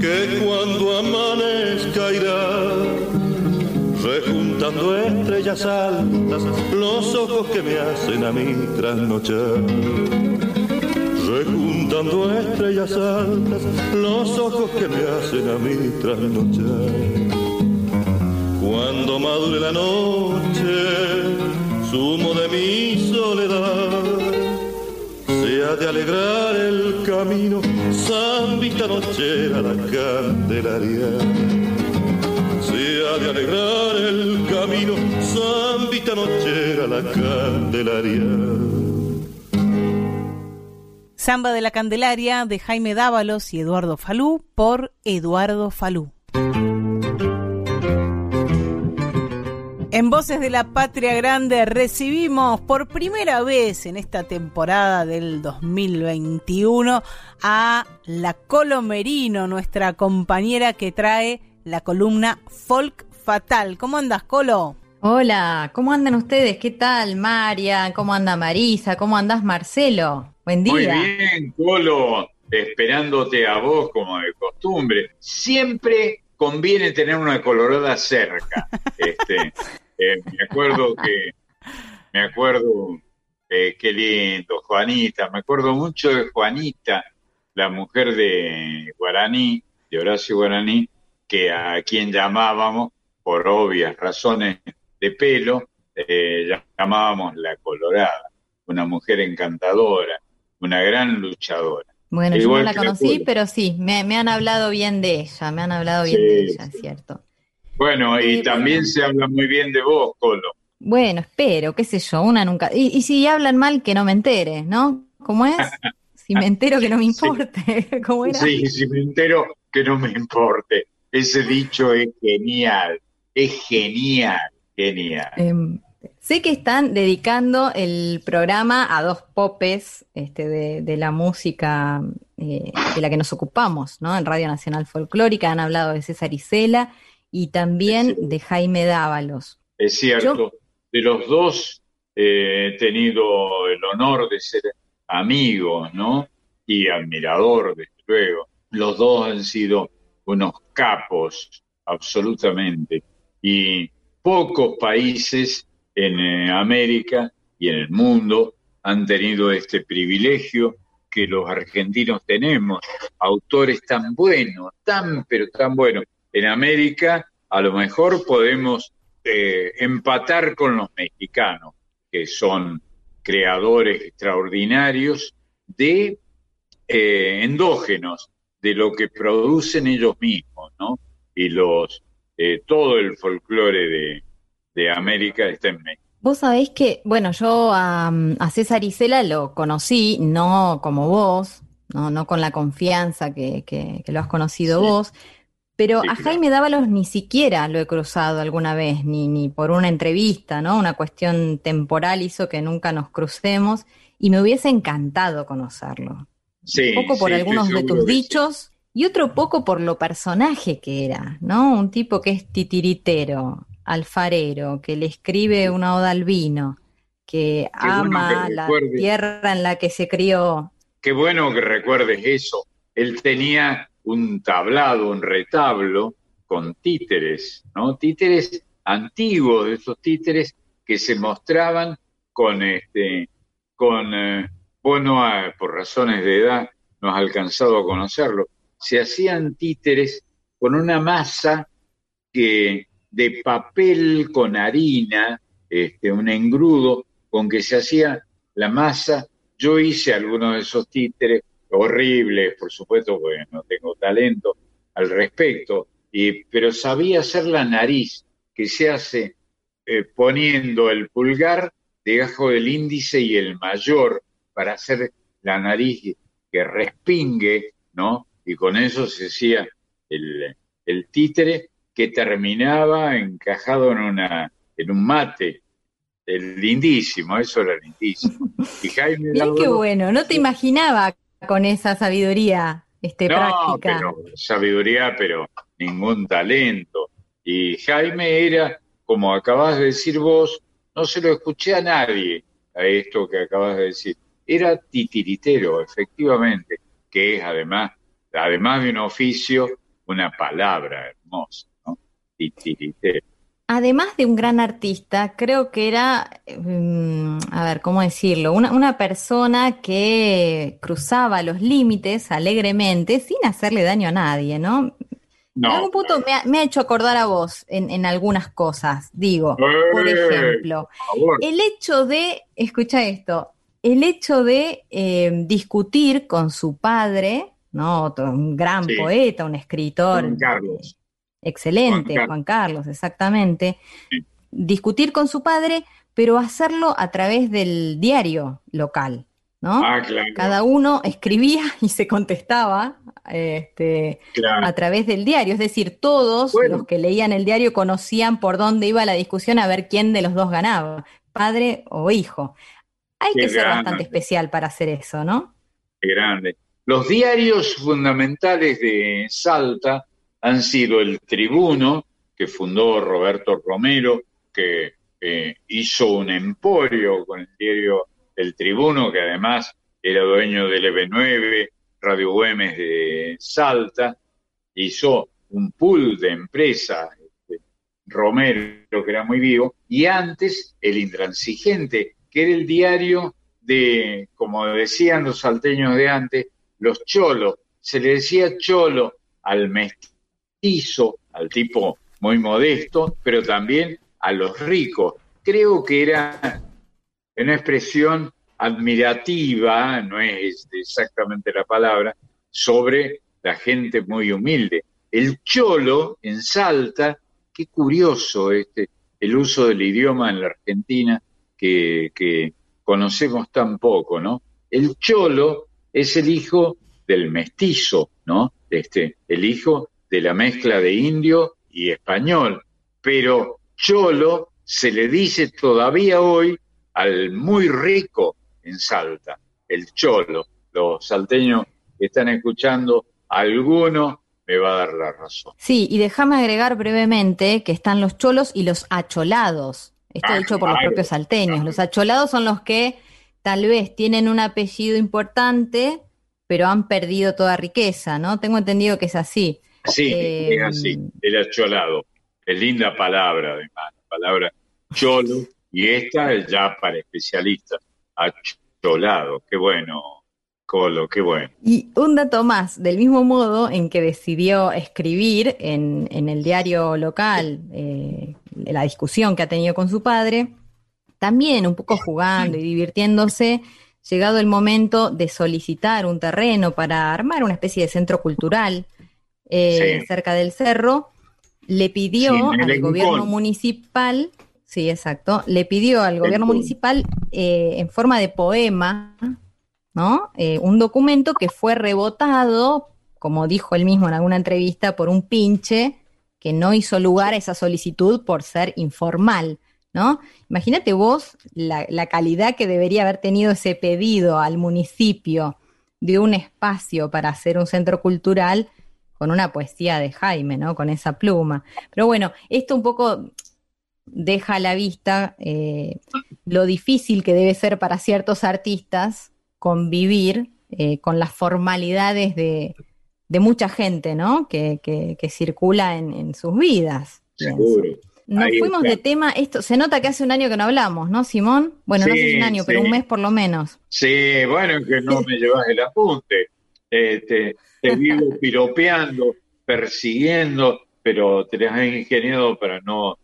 [SPEAKER 4] que cuando amanezca irá rejuntando estrellas altas, los ojos que me hacen a mí trasnochar. Rejuntando estrellas altas, los ojos que me hacen a mí trasnochar. Cuando madure la noche, sumo de mi soledad, ha de alegrar el camino, zambita nochera la candelaria de alegrar el camino, zambita nochera la candelaria.
[SPEAKER 1] Samba de la Candelaria de Jaime Dávalos y Eduardo Falú por Eduardo Falú. En Voces de la Patria Grande recibimos por primera vez en esta temporada del 2021 a la Colomerino, nuestra compañera que trae la columna Folk Fatal. ¿Cómo andas, Colo?
[SPEAKER 10] Hola, ¿cómo andan ustedes? ¿Qué tal, María? ¿Cómo anda Marisa? ¿Cómo andás, Marcelo? Buen día.
[SPEAKER 2] Muy bien, Colo, esperándote a vos como de costumbre. Siempre conviene tener una colorada cerca. Este, eh, me acuerdo que, me acuerdo, eh, qué lindo, Juanita, me acuerdo mucho de Juanita, la mujer de Guaraní, de Horacio Guaraní, que a quien llamábamos, por obvias razones de pelo, eh, llamábamos la Colorada, una mujer encantadora, una gran luchadora.
[SPEAKER 10] Bueno, yo no la conocí, pero sí, me, me han hablado bien de ella, me han hablado bien
[SPEAKER 2] Sí,
[SPEAKER 10] de ella,
[SPEAKER 2] sí.
[SPEAKER 10] es cierto.
[SPEAKER 2] Bueno, y
[SPEAKER 10] Eh,
[SPEAKER 2] también se habla muy bien de vos, Colo.
[SPEAKER 10] Bueno, espero, qué sé yo, una nunca. Y, y si hablan mal, que no me entere, ¿no? ¿Cómo es? Si me entero, que no me importe. ¿Cómo era?
[SPEAKER 2] Sí, si me entero, que no me importe. Ese dicho es genial, es genial, genial.
[SPEAKER 10] Em, sé que están dedicando el programa a dos popes este, de, de la música eh, de la que nos ocupamos, ¿no? En Radio Nacional Folclórica han hablado de César Isela y también de Jaime Dávalos.
[SPEAKER 2] Es cierto,
[SPEAKER 10] Yo-
[SPEAKER 2] de los dos eh, he tenido el honor de ser amigo, ¿no? Y admirador, desde luego. Los dos han sido unos capos, absolutamente. Y pocos países en eh, América y en el mundo han tenido este privilegio que los argentinos tenemos, autores tan buenos, tan pero tan buenos. En América a lo mejor podemos eh, empatar con los mexicanos, que son creadores extraordinarios de eh, endógenos, de lo que producen ellos mismos, ¿no? Y los eh, todo el folclore de, de América está en México.
[SPEAKER 10] Vos sabéis que, bueno, yo a, a César Isela lo conocí, no como vos, no, no con la confianza que, que- que lo has conocido
[SPEAKER 2] Sí.
[SPEAKER 10] vos, pero
[SPEAKER 2] Sí,
[SPEAKER 10] a
[SPEAKER 2] claro.
[SPEAKER 10] Jaime Dávalos ni siquiera lo he cruzado alguna vez, ni, ni por una entrevista, ¿no? Una cuestión temporal hizo que nunca nos crucemos y me hubiese encantado conocerlo.
[SPEAKER 2] Sí,
[SPEAKER 10] Un poco por
[SPEAKER 2] sí,
[SPEAKER 10] algunos de tus dichos y otro poco por lo personaje que era, ¿no? Un tipo que es titiritero, alfarero, que le escribe una oda al vino, que
[SPEAKER 2] Qué bueno
[SPEAKER 10] ama
[SPEAKER 2] que
[SPEAKER 10] la tierra en la que se crió.
[SPEAKER 2] Qué bueno que recuerdes eso. Él tenía un tablado, un retablo con títeres, ¿no? Títeres antiguos, de esos títeres que se mostraban con este, con, eh, no, ah, por razones de edad no has alcanzado a conocerlo, se hacían títeres con una masa que de papel con harina, este, un engrudo con que se hacía la masa. Yo hice algunos de esos títeres horribles, por supuesto, porque no tengo talento al respecto, y, pero sabía hacer la nariz, que se hace eh, poniendo el pulgar debajo del índice y el mayor para hacer la nariz que respingue, ¿no? Y con eso se hacía el, el títere que terminaba encajado en, una, en un mate. El lindísimo, eso era lindísimo. Y Jaime
[SPEAKER 10] Mirá qué bueno, no te imaginaba con esa sabiduría este,
[SPEAKER 2] no,
[SPEAKER 10] práctica?
[SPEAKER 2] pero sabiduría, pero ningún talento. Y Jaime era, como acabas de decir vos, no se lo escuché a nadie a esto que acabas de decir. Era titiritero, efectivamente, que es además, además de un oficio, una palabra hermosa, ¿no? Titiritero.
[SPEAKER 10] Además de un gran artista, creo que era, mm, a ver, ¿cómo decirlo? Una, una persona que cruzaba los límites alegremente sin hacerle daño a nadie, ¿no? En
[SPEAKER 2] No,
[SPEAKER 10] algún punto me ha, me ha hecho acordar a vos en, en algunas cosas. Digo, por ejemplo,
[SPEAKER 2] por
[SPEAKER 10] el hecho de, escucha esto, el hecho de eh, discutir con su padre, ¿no? Otro- un gran
[SPEAKER 2] Sí.
[SPEAKER 10] poeta, un escritor
[SPEAKER 2] Juan Carlos.
[SPEAKER 10] excelente,
[SPEAKER 2] Juan
[SPEAKER 10] Juan
[SPEAKER 2] Carlos.
[SPEAKER 10] Carlos, exactamente,
[SPEAKER 2] Sí.
[SPEAKER 10] discutir con su padre, pero hacerlo a través del diario local, ¿no?
[SPEAKER 2] Ah, claro,
[SPEAKER 10] Cada uno escribía y se contestaba este,
[SPEAKER 2] claro.
[SPEAKER 10] a través del diario, es decir, todos
[SPEAKER 2] Bueno.
[SPEAKER 10] los que leían el diario conocían por dónde iba la discusión a ver quién de los dos ganaba, padre o hijo. Hay
[SPEAKER 2] Qué
[SPEAKER 10] que ser
[SPEAKER 2] grande.
[SPEAKER 10] bastante especial para hacer eso, ¿no?
[SPEAKER 2] Qué grande. Los diarios fundamentales de Salta han sido el Tribuno, que fundó Roberto Romero, que eh, hizo un emporio con el diario El Tribuno, que además era dueño del EB9, Radio Güemes de Salta, hizo un pool de empresas, este, Romero, que era muy vivo, y antes El Intransigente, que era el diario de, como decían los salteños de antes, los cholos. Se le decía cholo al mestizo, al tipo muy modesto, pero también a los ricos. Creo que era una expresión admirativa, no es exactamente la palabra, sobre la gente muy humilde. El cholo en Salta, qué curioso este, el uso del idioma en la Argentina que, conocemos tan poco, ¿no? El cholo es el hijo del mestizo, ¿no? Este, el hijo de la mezcla de indio y español. Pero cholo se le dice todavía hoy al muy rico en Salta, el cholo. Los salteños que están escuchando, alguno me va a dar la razón.
[SPEAKER 10] Sí, y déjame agregar brevemente que están los cholos y los acholados. Esto
[SPEAKER 2] Ah,
[SPEAKER 10] dicho por los propios salteños. Los acholados son los que tal vez tienen un apellido importante, pero han perdido toda riqueza, ¿no? Tengo entendido que es así.
[SPEAKER 2] Sí,
[SPEAKER 10] Eh,
[SPEAKER 2] es así, el acholado. Es linda palabra, además, la palabra cholo, y esta es ya para especialistas, acholado. Qué bueno, Colo, qué bueno.
[SPEAKER 10] Y un dato más, del mismo modo en que decidió escribir en, en el diario local eh, la discusión que ha tenido con su padre, también un poco jugando y divirtiéndose, llegado el momento de solicitar un terreno para armar una especie de centro cultural eh,
[SPEAKER 2] Sí.
[SPEAKER 10] cerca del cerro, le pidió
[SPEAKER 2] Sí,
[SPEAKER 10] al gobierno municipal, sí, exacto, le pidió al gobierno municipal eh, en forma de poema, ¿no? Eh, un documento que fue rebotado, como dijo él mismo en alguna entrevista, por un pinche que no hizo lugar a esa solicitud por ser informal, ¿no? Imagínate vos la, calidad que debería haber tenido ese pedido al municipio de un espacio para hacer un centro cultural con una poesía de Jaime, ¿no? Con esa pluma. Pero bueno, esto un poco deja a la vista eh, lo difícil que debe ser para ciertos artistas convivir eh, con las formalidades de, de mucha gente, ¿no? Que, que- que circula en, en sus vidas. pienso.
[SPEAKER 2] Seguro.
[SPEAKER 10] Nos
[SPEAKER 2] Ahí
[SPEAKER 10] fuimos
[SPEAKER 2] está.
[SPEAKER 10] de tema, esto, se nota que hace un año que no hablamos, ¿no, Simón? Bueno, no sé si
[SPEAKER 2] Sí,
[SPEAKER 10] un año, pero
[SPEAKER 2] sí.
[SPEAKER 10] un mes por lo menos.
[SPEAKER 2] Sí, bueno, que no me llevas el apunte. Eh, te, te vivo piropeando, persiguiendo, pero te las has ingeniado para no,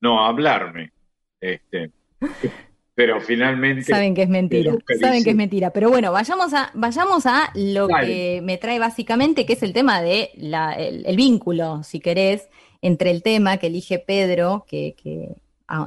[SPEAKER 2] no hablarme. Este, pero finalmente.
[SPEAKER 10] Saben que es mentira, saben que es mentira. Pero bueno, vayamos a, vayamos a lo
[SPEAKER 2] Dale.
[SPEAKER 10] que me trae básicamente, que es el tema de la, el, el vínculo, si querés, entre el tema que elige Pedro, que, que-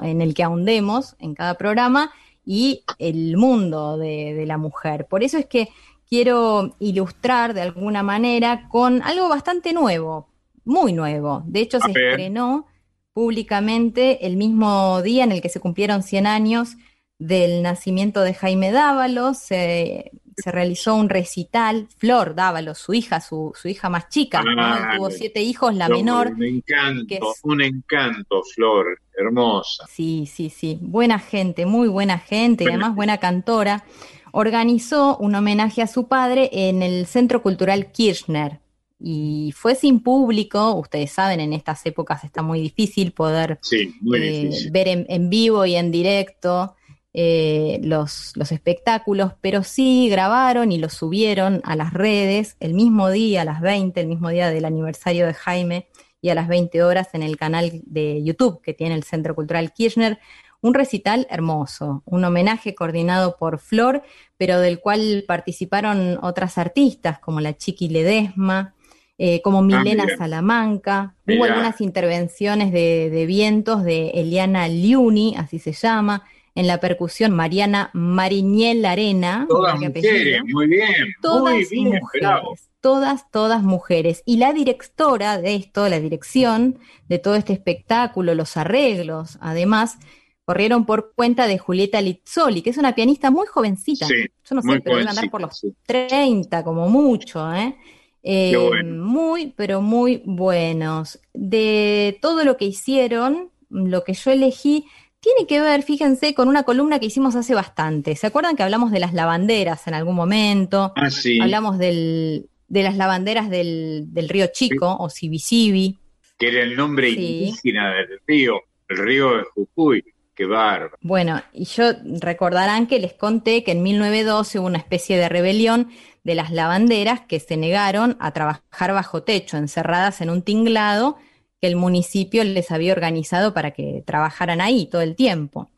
[SPEAKER 10] en el que ahondemos en cada programa, y el mundo de, de la mujer. Por eso es que quiero ilustrar de alguna manera con algo bastante nuevo, muy nuevo. De hecho, se estrenó públicamente el mismo día en el que se cumplieron 100 años del nacimiento de Jaime Dávalos. Se, se realizó un recital, Flor Dávalos, su hija, su, su hija más chica, ¿no?
[SPEAKER 2] Ah,
[SPEAKER 10] tuvo siete hijos, la
[SPEAKER 2] Flor,
[SPEAKER 10] menor.
[SPEAKER 2] Un encanto,
[SPEAKER 10] que es-
[SPEAKER 2] un encanto, Flor, hermosa.
[SPEAKER 10] Sí, sí, sí, buena gente, muy buena gente y además buena cantora. Organizó un homenaje a su padre en el Centro Cultural Kirchner y fue sin público, ustedes saben, en estas épocas está muy difícil poder
[SPEAKER 2] Sí, muy
[SPEAKER 10] eh,
[SPEAKER 2] difícil.
[SPEAKER 10] ver en, en vivo y en directo eh, los, los espectáculos, pero sí grabaron y los subieron a las redes el mismo día, a las 20, el mismo día del aniversario de Jaime y a las 20 horas en el canal de YouTube que tiene el Centro Cultural Kirchner. Un recital hermoso, un homenaje coordinado por Flor, pero del cual participaron otras artistas como la Chiqui Ledesma, eh, como Milena
[SPEAKER 2] mira.
[SPEAKER 10] Salamanca. Hubo algunas intervenciones de, de vientos de Eliana Liuni, así se llama, en la percusión Mariana Mariñel Arena.
[SPEAKER 2] Todas mujeres, muy bien,
[SPEAKER 10] Todas
[SPEAKER 2] muy bien, bravo.
[SPEAKER 10] mujeres, todas, todas mujeres. Y la directora de esto, la dirección de todo este espectáculo, los arreglos, además, corrieron por cuenta de Julieta Lizzoli, que es una pianista muy jovencita.
[SPEAKER 2] Sí,
[SPEAKER 10] Yo no sé, pero debe andar por los
[SPEAKER 2] jovencita, sí.
[SPEAKER 10] 30 como mucho, ¿eh? Eh,
[SPEAKER 2] bueno.
[SPEAKER 10] Muy, pero muy buenos. De todo lo que hicieron, lo que yo elegí tiene que ver, fíjense, con una columna que hicimos hace bastante. ¿Se acuerdan que hablamos de las lavanderas en algún momento?
[SPEAKER 2] Ah, sí,
[SPEAKER 10] Hablamos del, de las lavanderas del, del río Chico o Sibisibi.
[SPEAKER 2] que era el nombre
[SPEAKER 10] Sí.
[SPEAKER 2] indígena del río, el río de Jujuy. Qué bárbaro.
[SPEAKER 10] Bueno, y yo recordarán que les conté que en 1912 hubo una especie de rebelión de las lavanderas que se negaron a trabajar bajo techo, encerradas en un tinglado que el municipio les había organizado para que trabajaran ahí todo el tiempo.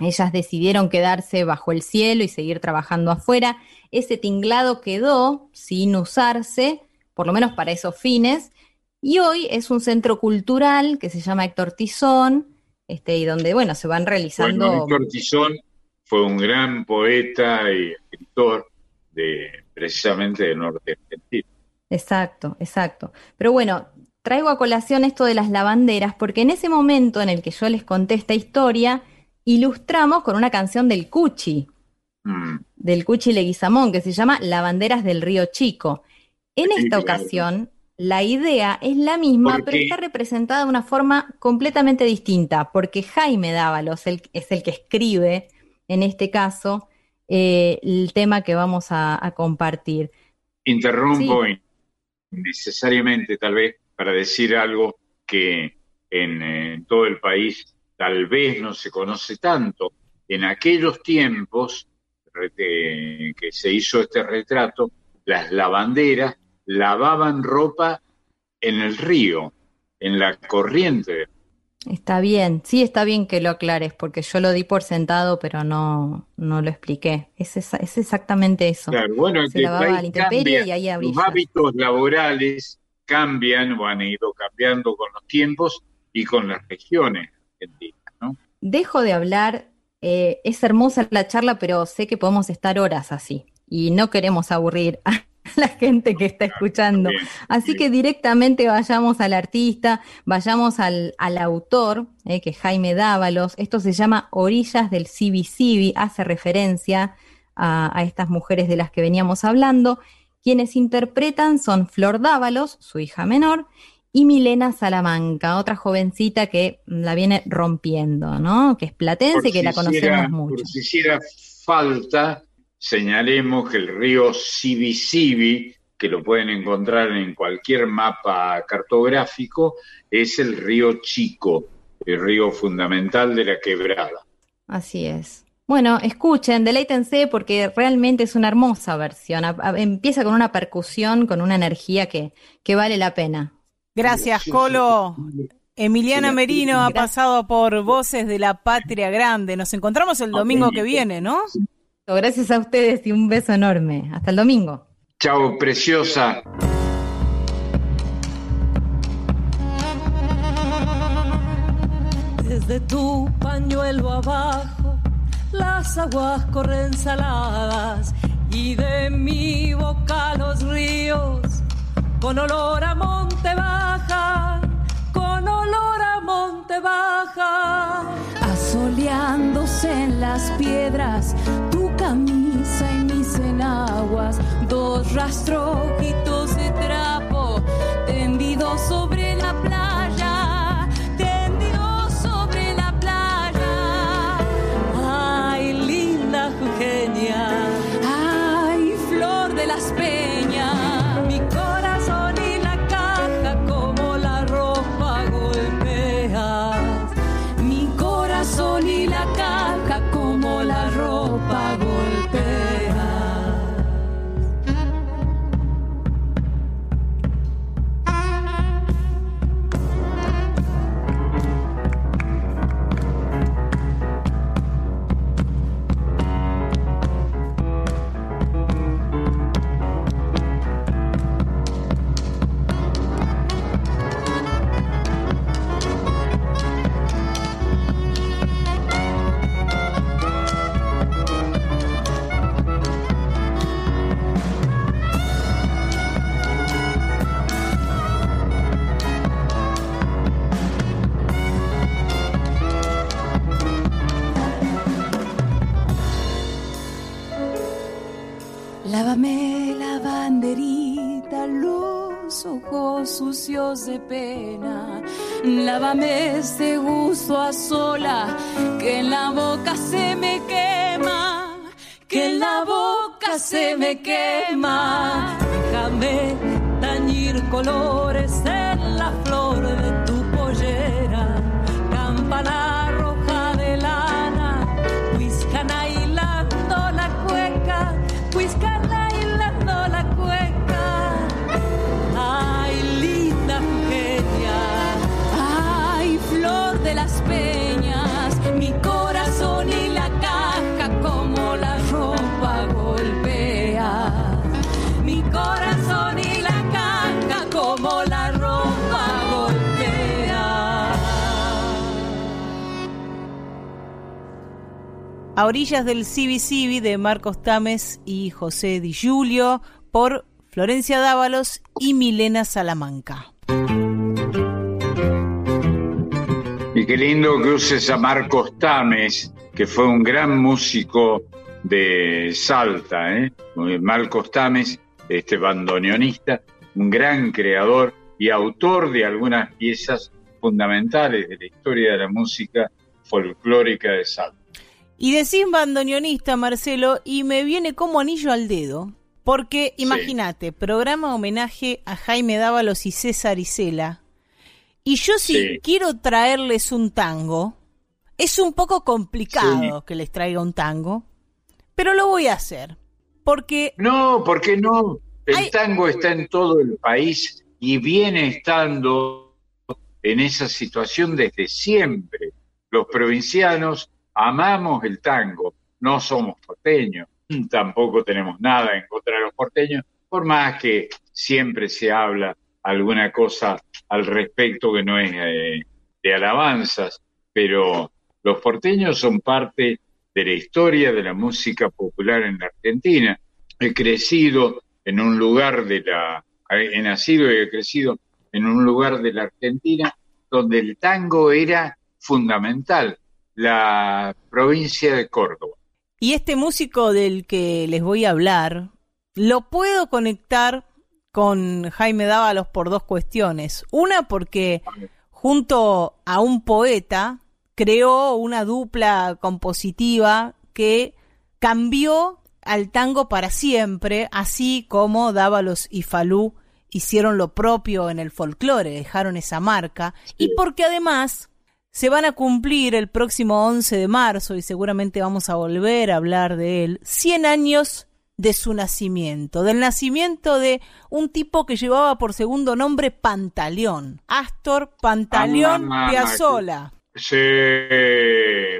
[SPEAKER 10] Ellas decidieron quedarse bajo el cielo y seguir trabajando afuera. Ese tinglado quedó sin usarse, por lo menos para esos fines, y hoy es un centro cultural que se llama Héctor Tizón, este, y donde, bueno, se van realizando...
[SPEAKER 2] Bueno, Héctor Tizón fue un gran poeta y escritor de precisamente del norte argentino.
[SPEAKER 10] Exacto, exacto. Pero bueno, traigo a colación esto de las lavanderas porque en ese momento en el que yo les conté esta historia, ilustramos con una canción del Cuchi,
[SPEAKER 2] Mm,
[SPEAKER 10] del Cuchi Leguizamón, que se llama Lavanderas del Río Chico. En
[SPEAKER 2] Sí,
[SPEAKER 10] esta ocasión, la idea es la misma,
[SPEAKER 2] ¿Por
[SPEAKER 10] pero está representada de una forma completamente distinta, porque Jaime Dávalos el- es el que escribe, en este caso, eh, el tema que vamos a, a compartir.
[SPEAKER 2] Interrumpo innecesariamente tal vez para decir algo que en, eh, todo el país tal vez no se conoce tanto. En aquellos tiempos eh, que se hizo este retrato, las lavanderas lavaban ropa en el río, en la corriente.
[SPEAKER 10] Está bien, sí está bien que lo aclares, porque yo lo di por sentado, pero no, no lo expliqué. Es, esa- es exactamente eso.
[SPEAKER 2] Claro, bueno,
[SPEAKER 10] Se
[SPEAKER 2] que el
[SPEAKER 10] lavaba la y ahí
[SPEAKER 2] los hábitos laborales cambian o han ido cambiando con los tiempos y con las regiones argentinas, ¿no?
[SPEAKER 10] Dejo de hablar, eh, es hermosa la charla, pero sé que podemos estar horas así y no queremos aburrir a la gente que está escuchando. Así que directamente vayamos al artista, vayamos al, al autor, eh, que es Jaime Dávalos. Esto se llama Orillas del Cibi Cibi, hace referencia a, a estas mujeres de las que veníamos hablando. Quienes interpretan son Flor Dávalos, su hija menor, y Milena Salamanca, otra jovencita que la viene rompiendo, ¿no? Que es platense
[SPEAKER 2] Por
[SPEAKER 10] y que la conocemos
[SPEAKER 2] hiciera-
[SPEAKER 10] mucho.
[SPEAKER 2] Por si hiciera falta, señalemos que el río Sibisibi, que lo pueden encontrar en cualquier mapa cartográfico, es el río Chico, el río fundamental de la quebrada.
[SPEAKER 10] Así es. Bueno, escuchen, deleítense porque realmente es una hermosa versión. A- a- empieza con una percusión, con una energía que, que vale la pena.
[SPEAKER 1] Gracias, Colo. Emiliana Merino ha pasado por Voces de la Patria Grande. Nos encontramos el domingo que viene, ¿no?
[SPEAKER 10] Gracias a ustedes y un beso enorme. Hasta el domingo.
[SPEAKER 2] Chao, preciosa.
[SPEAKER 7] Desde tu pañuelo abajo, las aguas corren saladas y de mi boca los ríos con olor a monte baja, con olor a monte baja. Asoleándose en la las piedras, tu camisa y mis enaguas, dos rastrojitos de trapo tendidos sobre la playa, Lávame la banderita, los ojos sucios de pena. Lávame este gusto a sola, que en la boca se me quema, que en la boca se me quema. Déjame tañir colores
[SPEAKER 1] A orillas del Civi de Marcos Tames y José Di Giulio por Florencia Dávalos y Milena Salamanca.
[SPEAKER 2] Y qué lindo que uses a Marcos Tames, que fue un gran músico de Salta, ¿eh? Marcos Tames, este bandoneonista, un gran creador y autor de algunas piezas fundamentales de la historia de la música folclórica de Salta.
[SPEAKER 1] Y decís bandoneonista, Marcelo, y me viene como anillo al dedo. Porque imagínate, programa homenaje a Jaime Dávalos y César Isela. Y yo si
[SPEAKER 2] Sí.
[SPEAKER 1] quiero traerles un tango, es un poco complicado que les traiga un tango, pero lo voy a hacer. Porque
[SPEAKER 2] No, ¿por qué no? El tango está en todo el país y viene estando en esa situación desde siempre. Los provincianos amamos el tango, no somos porteños, tampoco tenemos nada en contra de los porteños, por más que siempre se habla alguna cosa al respecto que no es eh, de alabanzas, pero los porteños son parte de la historia de la música popular en la Argentina. He crecido en un lugar de la, he nacido y he crecido en un lugar de la Argentina donde el tango era fundamental, la provincia de Córdoba.
[SPEAKER 1] Y este músico del que les voy a hablar, lo puedo conectar con Jaime Dávalos por dos cuestiones. Una porque junto a un poeta creó una dupla compositiva que cambió al tango para siempre, así como Dávalos y Falú hicieron lo propio en el folclore, dejaron esa marca, y porque además se van a cumplir el próximo 11 de marzo, y seguramente vamos a volver a hablar de él, 100 años de su nacimiento, del nacimiento de un tipo que llevaba por segundo nombre Pantaleón, Astor Pantaleón
[SPEAKER 2] Ah,
[SPEAKER 1] Piazzolla.
[SPEAKER 2] Sí,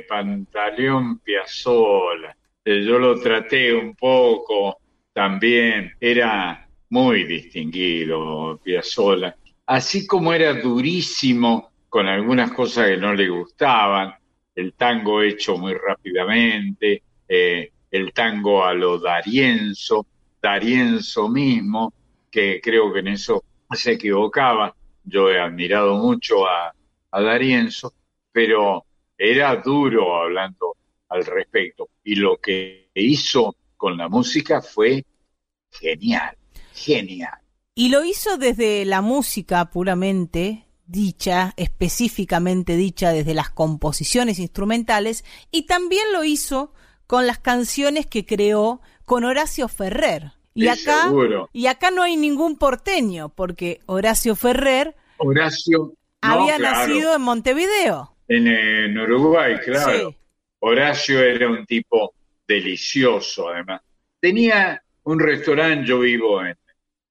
[SPEAKER 2] Pantaleón Piazzola. Eh, Yo lo traté un poco también. Era muy distinguido Piazzola. Así como era durísimo con algunas cosas que no le gustaban, el tango hecho muy rápidamente, eh, el tango a lo Darienzo, Darienzo mismo, que creo que en eso se equivocaba. Yo he admirado mucho a, a Darienzo, pero era duro hablando al respecto. Y lo que hizo con la música fue genial, genial.
[SPEAKER 1] Y lo hizo desde la música puramente dicha, específicamente dicha desde las composiciones instrumentales, y también lo hizo con las canciones que creó con Horacio Ferrer. Y
[SPEAKER 2] Sí,
[SPEAKER 1] acá,
[SPEAKER 2] seguro.
[SPEAKER 1] y acá no hay ningún porteño, porque Horacio Ferrer
[SPEAKER 2] Horacio no,
[SPEAKER 1] había
[SPEAKER 2] claro,
[SPEAKER 1] nacido en Montevideo.
[SPEAKER 2] en, en Uruguay, claro.
[SPEAKER 1] Sí.
[SPEAKER 2] Horacio era un tipo delicioso, además. Tenía un restaurante, yo vivo en,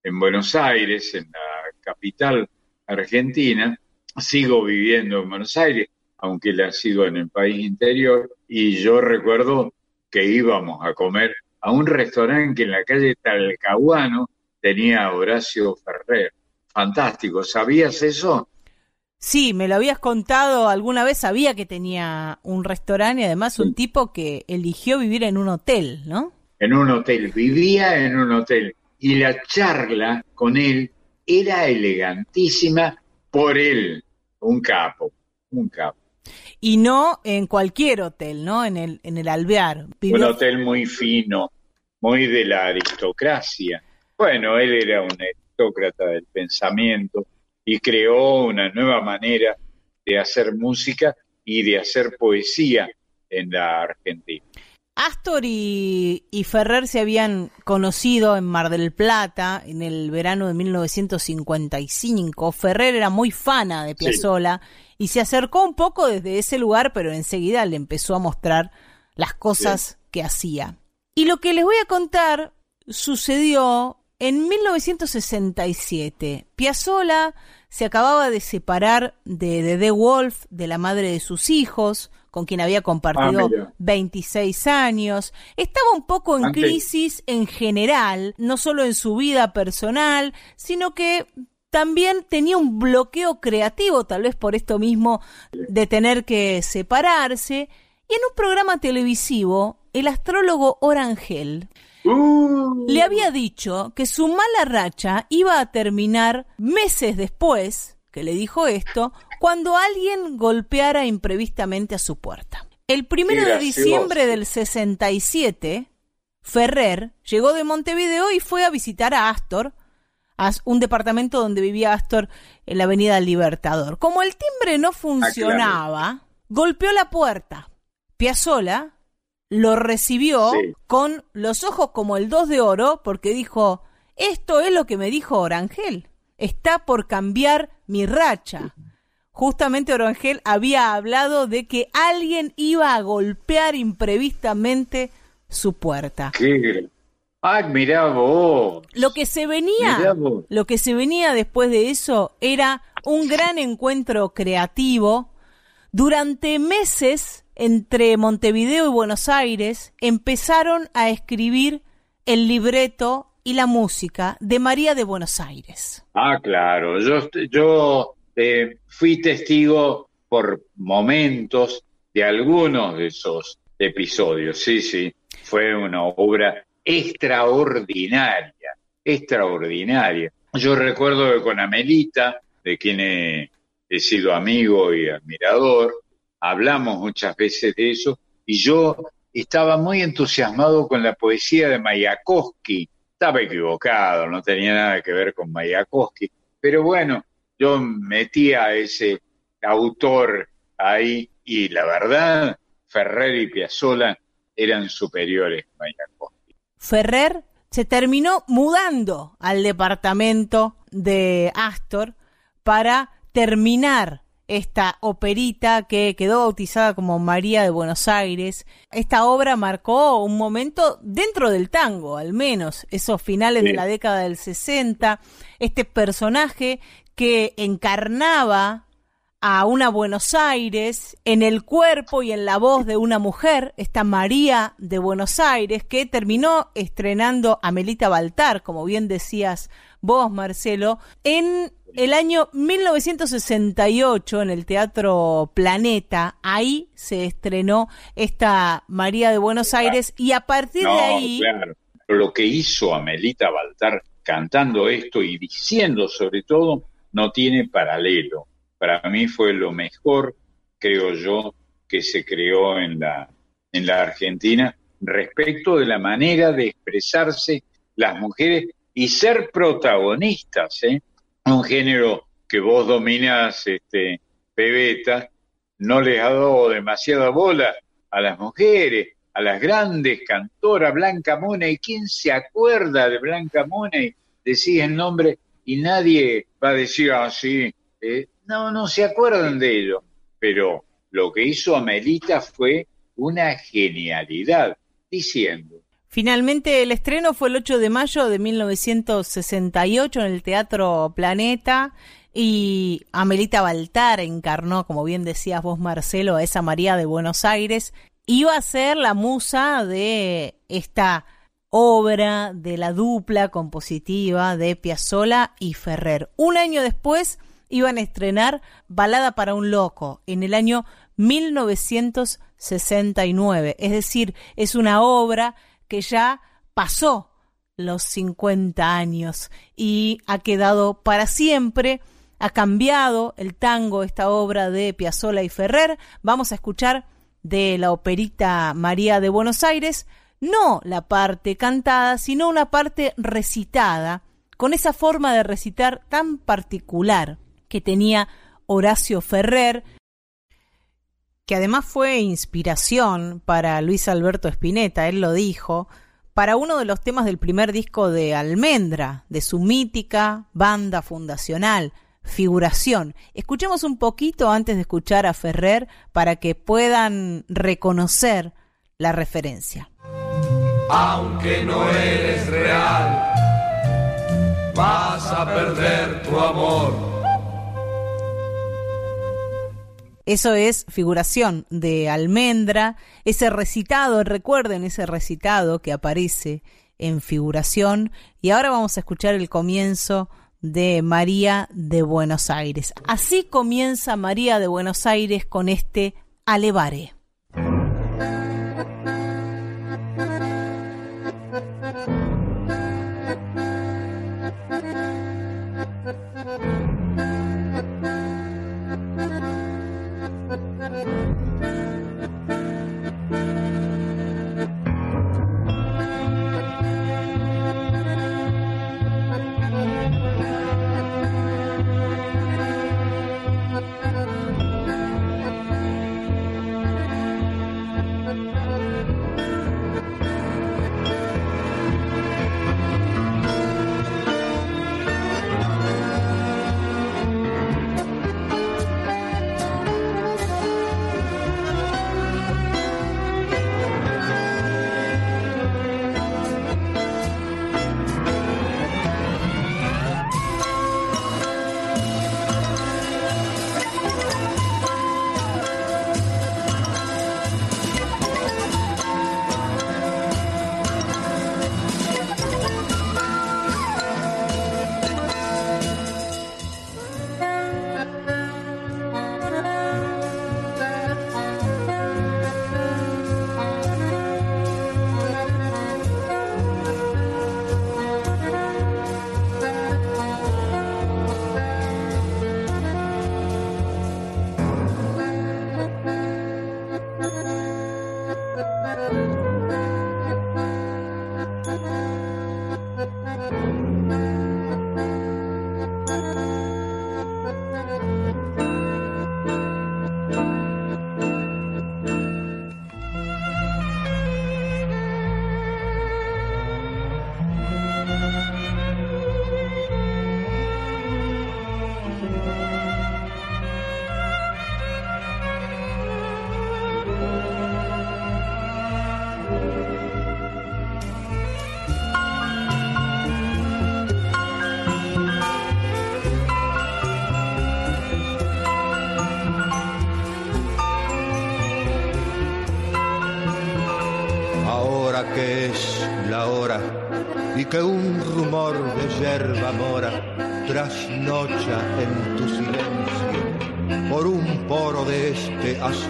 [SPEAKER 2] en Buenos Aires, en la capital argentina, sigo viviendo en Buenos Aires, aunque sido en el país interior, y yo recuerdo que íbamos a comer a un restaurante que en la calle Talcahuano tenía Horacio Ferrer. Fantástico, ¿sabías eso?
[SPEAKER 1] Sí, me lo habías contado alguna vez, sabía que tenía un restaurante y además un tipo que eligió vivir en un hotel, ¿no?
[SPEAKER 2] en un hotel, vivía en un hotel y la charla con él era elegantísima por él, un capo, un capo.
[SPEAKER 1] Y no en cualquier hotel, ¿no? En el, en el Alvear.
[SPEAKER 2] Un hotel muy fino, muy de la aristocracia. Bueno, él era un aristócrata del pensamiento y creó una nueva manera de hacer música y de hacer poesía en la Argentina.
[SPEAKER 1] Astor y, y Ferrer se habían conocido en Mar del Plata en el verano de 1955. Ferrer era muy fana de Piazzolla y se acercó un poco desde ese lugar, pero enseguida le empezó a mostrar las cosas que hacía. Y lo que les voy a contar sucedió en 1967. Piazzolla se acababa de separar de de The Wolf, de la madre de sus hijos, con quien había compartido
[SPEAKER 2] Ah, mira.
[SPEAKER 1] 26 años. Estaba un poco en
[SPEAKER 2] Antes-
[SPEAKER 1] crisis en general, no solo en su vida personal, sino que también tenía un bloqueo creativo, tal vez por esto mismo de tener que separarse. Y en un programa televisivo, el astrólogo Orangel
[SPEAKER 2] Uh,
[SPEAKER 1] le había dicho que su mala racha iba a terminar meses después que le dijo esto, cuando alguien golpeara imprevistamente a su puerta. El primero de diciembre del 67, Ferrer llegó de Montevideo y fue a visitar a Astor, a un departamento donde vivía Astor en la Avenida Libertador. Como el timbre no funcionaba, golpeó la puerta. Piazzola lo recibió
[SPEAKER 2] Sí.
[SPEAKER 1] con los ojos como el dos de oro porque dijo, esto es lo que me dijo Orangel, está por cambiar mi racha. Justamente Orangel había hablado de que alguien iba a golpear imprevistamente su puerta.
[SPEAKER 2] qué Ah, mirá vos.
[SPEAKER 1] Lo que se venía, lo que se venía después de eso era un gran encuentro creativo. Durante meses entre Montevideo y Buenos Aires empezaron a escribir el libreto y la música de María de Buenos Aires.
[SPEAKER 2] Ah, claro. Yo, yo eh, fui testigo por momentos de algunos de esos episodios. Sí, sí. Fue una obra extraordinaria, extraordinaria. Yo recuerdo que con Amelita, de quien he, he sido amigo y admirador, hablamos muchas veces de eso y yo estaba muy entusiasmado con la poesía de Mayakovsky. Estaba equivocado, no tenía nada que ver con Mayakovsky, pero bueno, yo metía a ese autor ahí y la verdad, Ferrer y Piazzolla eran superiores a Mayakovsky.
[SPEAKER 1] Ferrer se terminó mudando al departamento de Astor para terminar esta operita que quedó bautizada como María de Buenos Aires. Esta obra marcó un momento dentro del tango, al menos, esos finales
[SPEAKER 2] Sí.
[SPEAKER 1] de la década del 60, este personaje que encarnaba a una Buenos Aires en el cuerpo y en la voz de una mujer, esta María de Buenos Aires, que terminó estrenando a Melita Baltar, como bien decías vos, Marcelo, en el año 1968 en el Teatro Planeta. Ahí se estrenó esta María de Buenos Aires y a partir de ahí...
[SPEAKER 2] claro. Lo que hizo Amelita Baltar cantando esto y diciendo sobre todo no tiene paralelo. Para mí fue lo mejor, creo yo, que se creó en la, en la Argentina respecto de la manera de expresarse las mujeres y ser protagonistas, ¿eh? Un género que vos dominás, este, Pebeta, no les ha dado demasiada bola a las mujeres, a las grandes cantoras, Blanca y ¿quién se acuerda de Blanca Money? Decís el nombre y nadie va a decir así, eh, no, no se acuerdan de ello, pero lo que hizo Amelita fue una genialidad, diciendo.
[SPEAKER 1] Finalmente el estreno fue el 8 de mayo de 1968 en el Teatro Planeta y Amelita Baltar encarnó, como bien decías vos Marcelo, a esa María de Buenos Aires. Iba a ser la musa de esta obra de la dupla compositiva de Piazzolla y Ferrer. Un año después iban a estrenar Balada para un Loco en el año 1969. Es decir, es una obra que ya pasó los 50 años y ha quedado para siempre, ha cambiado el tango, esta obra de Piazzolla y Ferrer. Vamos a escuchar de la operita María de Buenos Aires, no la parte cantada, sino una parte recitada, con esa forma de recitar tan particular que tenía Horacio Ferrer, que además fue inspiración para Luis Alberto Spinetta, él lo dijo, para uno de los temas del primer disco de Almendra, de su mítica banda fundacional, Figuración. Escuchemos un poquito antes de escuchar a Ferrer para que puedan reconocer la referencia.
[SPEAKER 9] Aunque no eres real, vas a perder tu amor
[SPEAKER 1] Eso es figuración de almendra, ese recitado, recuerden ese recitado que aparece en figuración. Y ahora vamos a escuchar el comienzo de María de Buenos Aires. Así comienza María de Buenos Aires con este Alevare.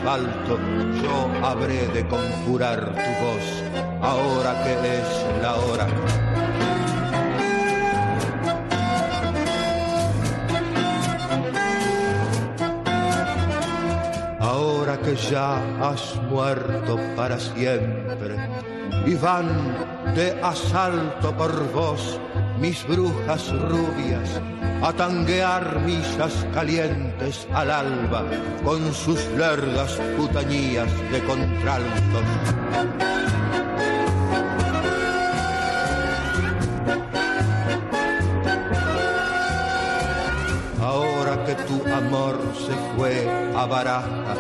[SPEAKER 5] Asfalto yo habré de conjurar tu voz, ahora que es la hora. Ahora
[SPEAKER 8] que ya has muerto para siempre y van de asalto por vos mis brujas rubias a tanguear misas calientes al alba con sus largas putañías de contraltos. Ahora que tu amor se fue a baraja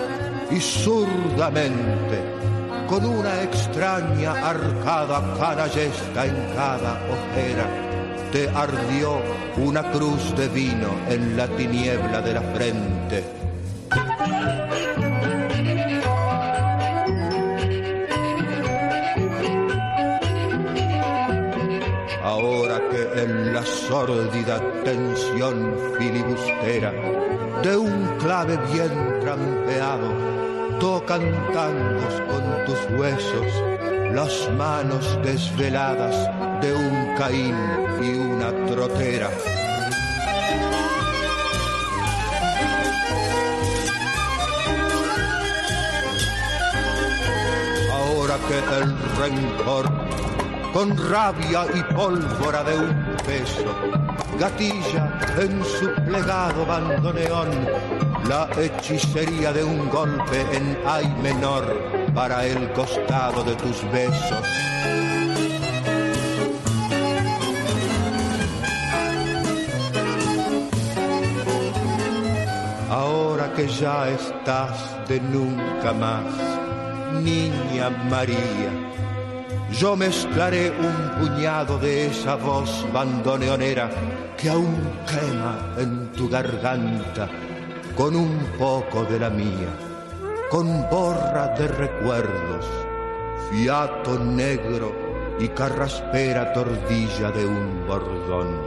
[SPEAKER 8] y zurdamente con una extraña arcada canallesca en cada ojera, te ardió una cruz de vino en la tiniebla de la frente. Ahora que en la sórdida tensión filibustera de un clave bien trampeado tocan tangos con tus huesos las manos desveladas de un Caín y una trotera. Ahora que el rencor, con rabia y pólvora de un beso, gatilla en su plegado bandoneón la hechicería de un golpe en ay menor para el costado de tus besos. Ya estás de nunca más, niña María, yo mezclaré un puñado de esa voz bandoneonera que aún quema en tu garganta con un poco de la mía, con borra de recuerdos, fiato negro y carraspera tordilla de un bordón.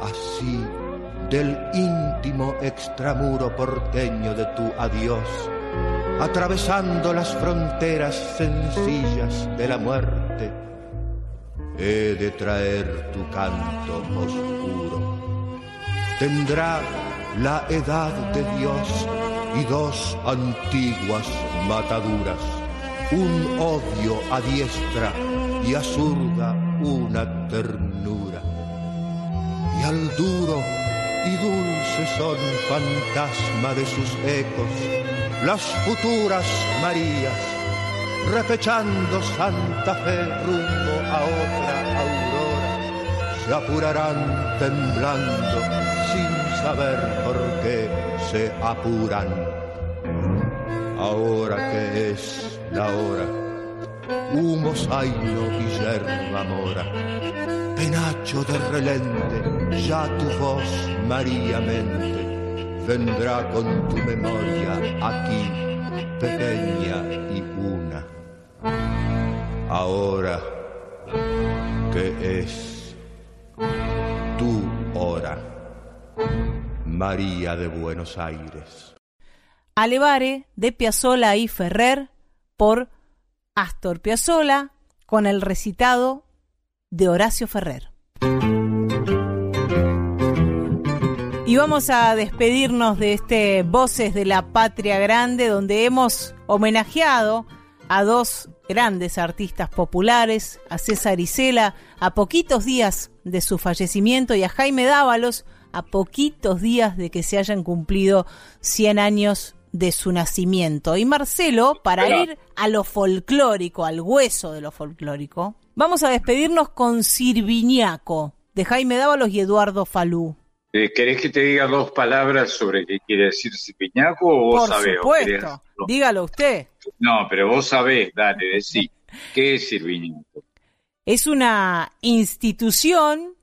[SPEAKER 8] Así, del íntimo extramuro porteño de tu adiós, atravesando las fronteras sencillas de la muerte, he de traer tu canto oscuro. Tendrá la edad de Dios y dos antiguas mataduras, un odio a diestra y a zurda una ternura. Y al duro y dulce son fantasma de sus ecos las futuras Marías, repechando Santa Fe rumbo a otra aurora, se apurarán temblando sin saber por qué se apuran. Ahora que es la hora, humo zaino y yerba mora, penacho de relente, ya tu voz, María Mente, vendrá con tu memoria aquí, pequeña y una. Ahora que es tu hora. María de Buenos Aires.
[SPEAKER 1] Alevare de Piazzolla y Ferrer por Astor Piazzolla con el recitado de Horacio Ferrer. Y vamos a despedirnos de este Voces de la Patria Grande donde hemos homenajeado a dos grandes artistas populares, a César Isela, a poquitos días de su fallecimiento y a Jaime Dávalos, a poquitos días de que se hayan cumplido 100 años de su nacimiento. Y Marcelo, para ir a lo folclórico, al hueso de lo folclórico, vamos a despedirnos con Sirviñaco, de Jaime Dávalos y Eduardo Falú.
[SPEAKER 2] Eh, ¿Querés que te diga dos palabras sobre qué quiere decir Sirviñaco o vos
[SPEAKER 1] Por
[SPEAKER 2] sabés?
[SPEAKER 1] supuesto, dígalo usted.
[SPEAKER 2] No, pero vos sabés, dale, decí. ¿Qué es Sirviñaco?
[SPEAKER 1] Es una institución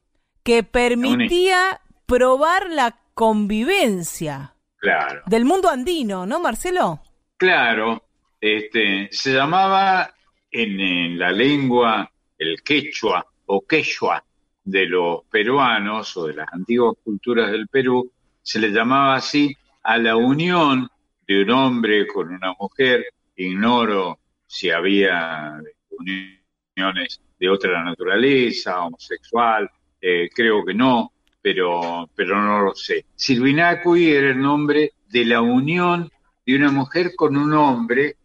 [SPEAKER 1] que permitía probar la convivencia
[SPEAKER 2] Claro.
[SPEAKER 1] del mundo andino, ¿no, Marcelo?
[SPEAKER 2] Claro, este, se llamaba en, en la lengua el quechua o quechua de los peruanos o de las antiguas culturas del Perú, se le llamaba así a la unión de un hombre con una mujer. Ignoro si había uniones de otra naturaleza, homosexual, eh, creo que no, pero, pero no lo sé. Silvinacui era el nombre de la unión de una mujer con un hombre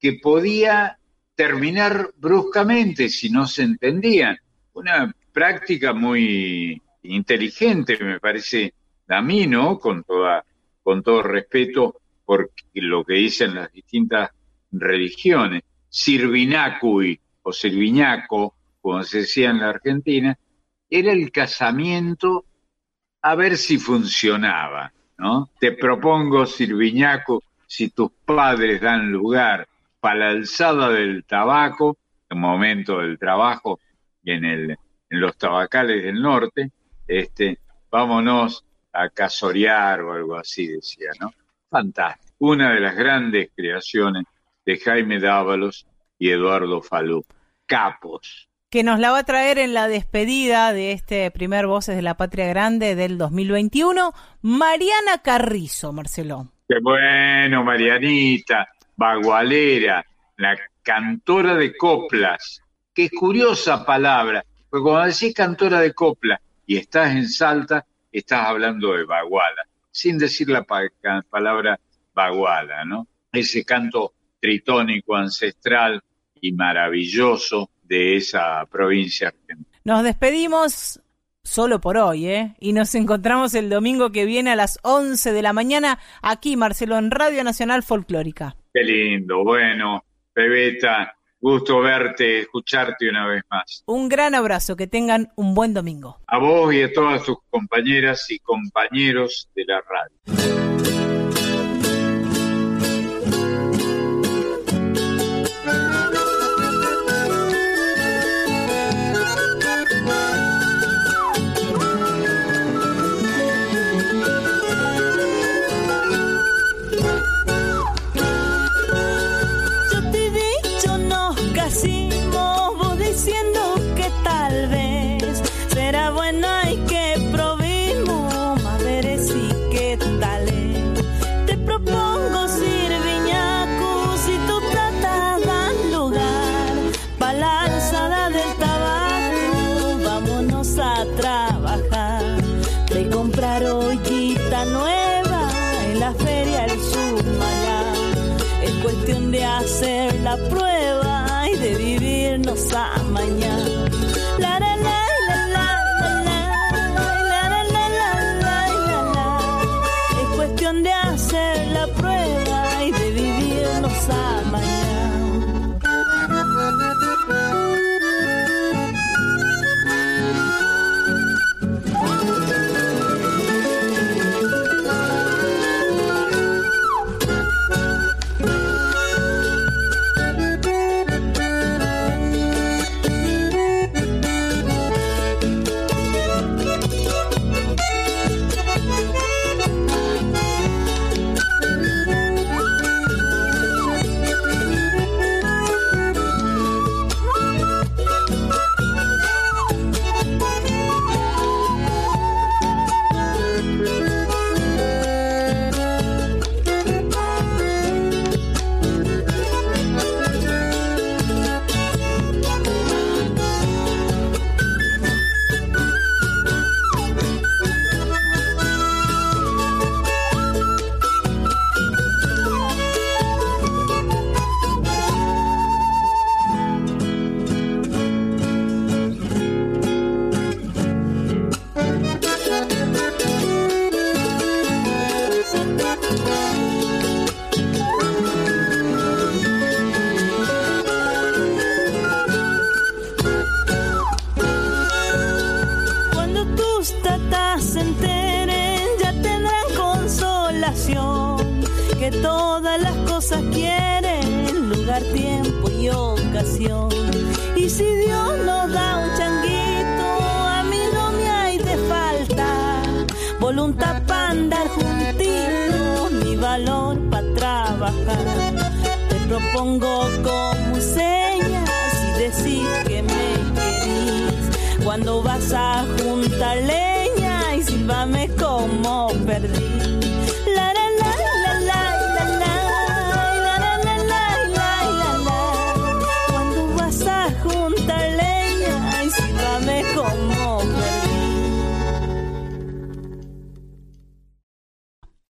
[SPEAKER 2] que podía terminar bruscamente si no se entendían. Una práctica muy inteligente, me parece a mí, ¿no? Con, toda, con todo respeto por lo que dicen las distintas religiones. Sirvinacui o Sirviñaco, como se decía en la Argentina, era el casamiento a ver si funcionaba, ¿no? Te propongo, Sirviñaco, si tus padres dan lugar para la alzada del tabaco, en momento del trabajo en, el, los tabacales del norte, este, vámonos a casorear o algo así, decía, ¿no? Fantástico. Una de las grandes creaciones de Jaime Dávalos y Eduardo Falú. Capos.
[SPEAKER 1] Que nos la va a traer en la despedida de este primer Voces de la Patria Grande del 2021, Mariana Carrizo, Marcelo.
[SPEAKER 2] Qué bueno, Marianita, bagualera, la cantora de coplas. Qué curiosa palabra, porque cuando decís cantora de coplas y estás en Salta, estás hablando de baguala, sin decir la palabra baguala, ¿no? Ese canto tritónico ancestral y maravilloso de esa provincia argentina.
[SPEAKER 1] Nos despedimos solo por hoy, ¿eh? Y nos encontramos el domingo que viene a las 11 de la mañana aquí, Marcelo, en Radio Nacional Folclórica.
[SPEAKER 2] Qué lindo, bueno, Bebeta, gusto verte, escucharte una vez más.
[SPEAKER 1] Un gran abrazo, que tengan un buen domingo.
[SPEAKER 2] A vos y a todas tus compañeras y compañeros de la radio.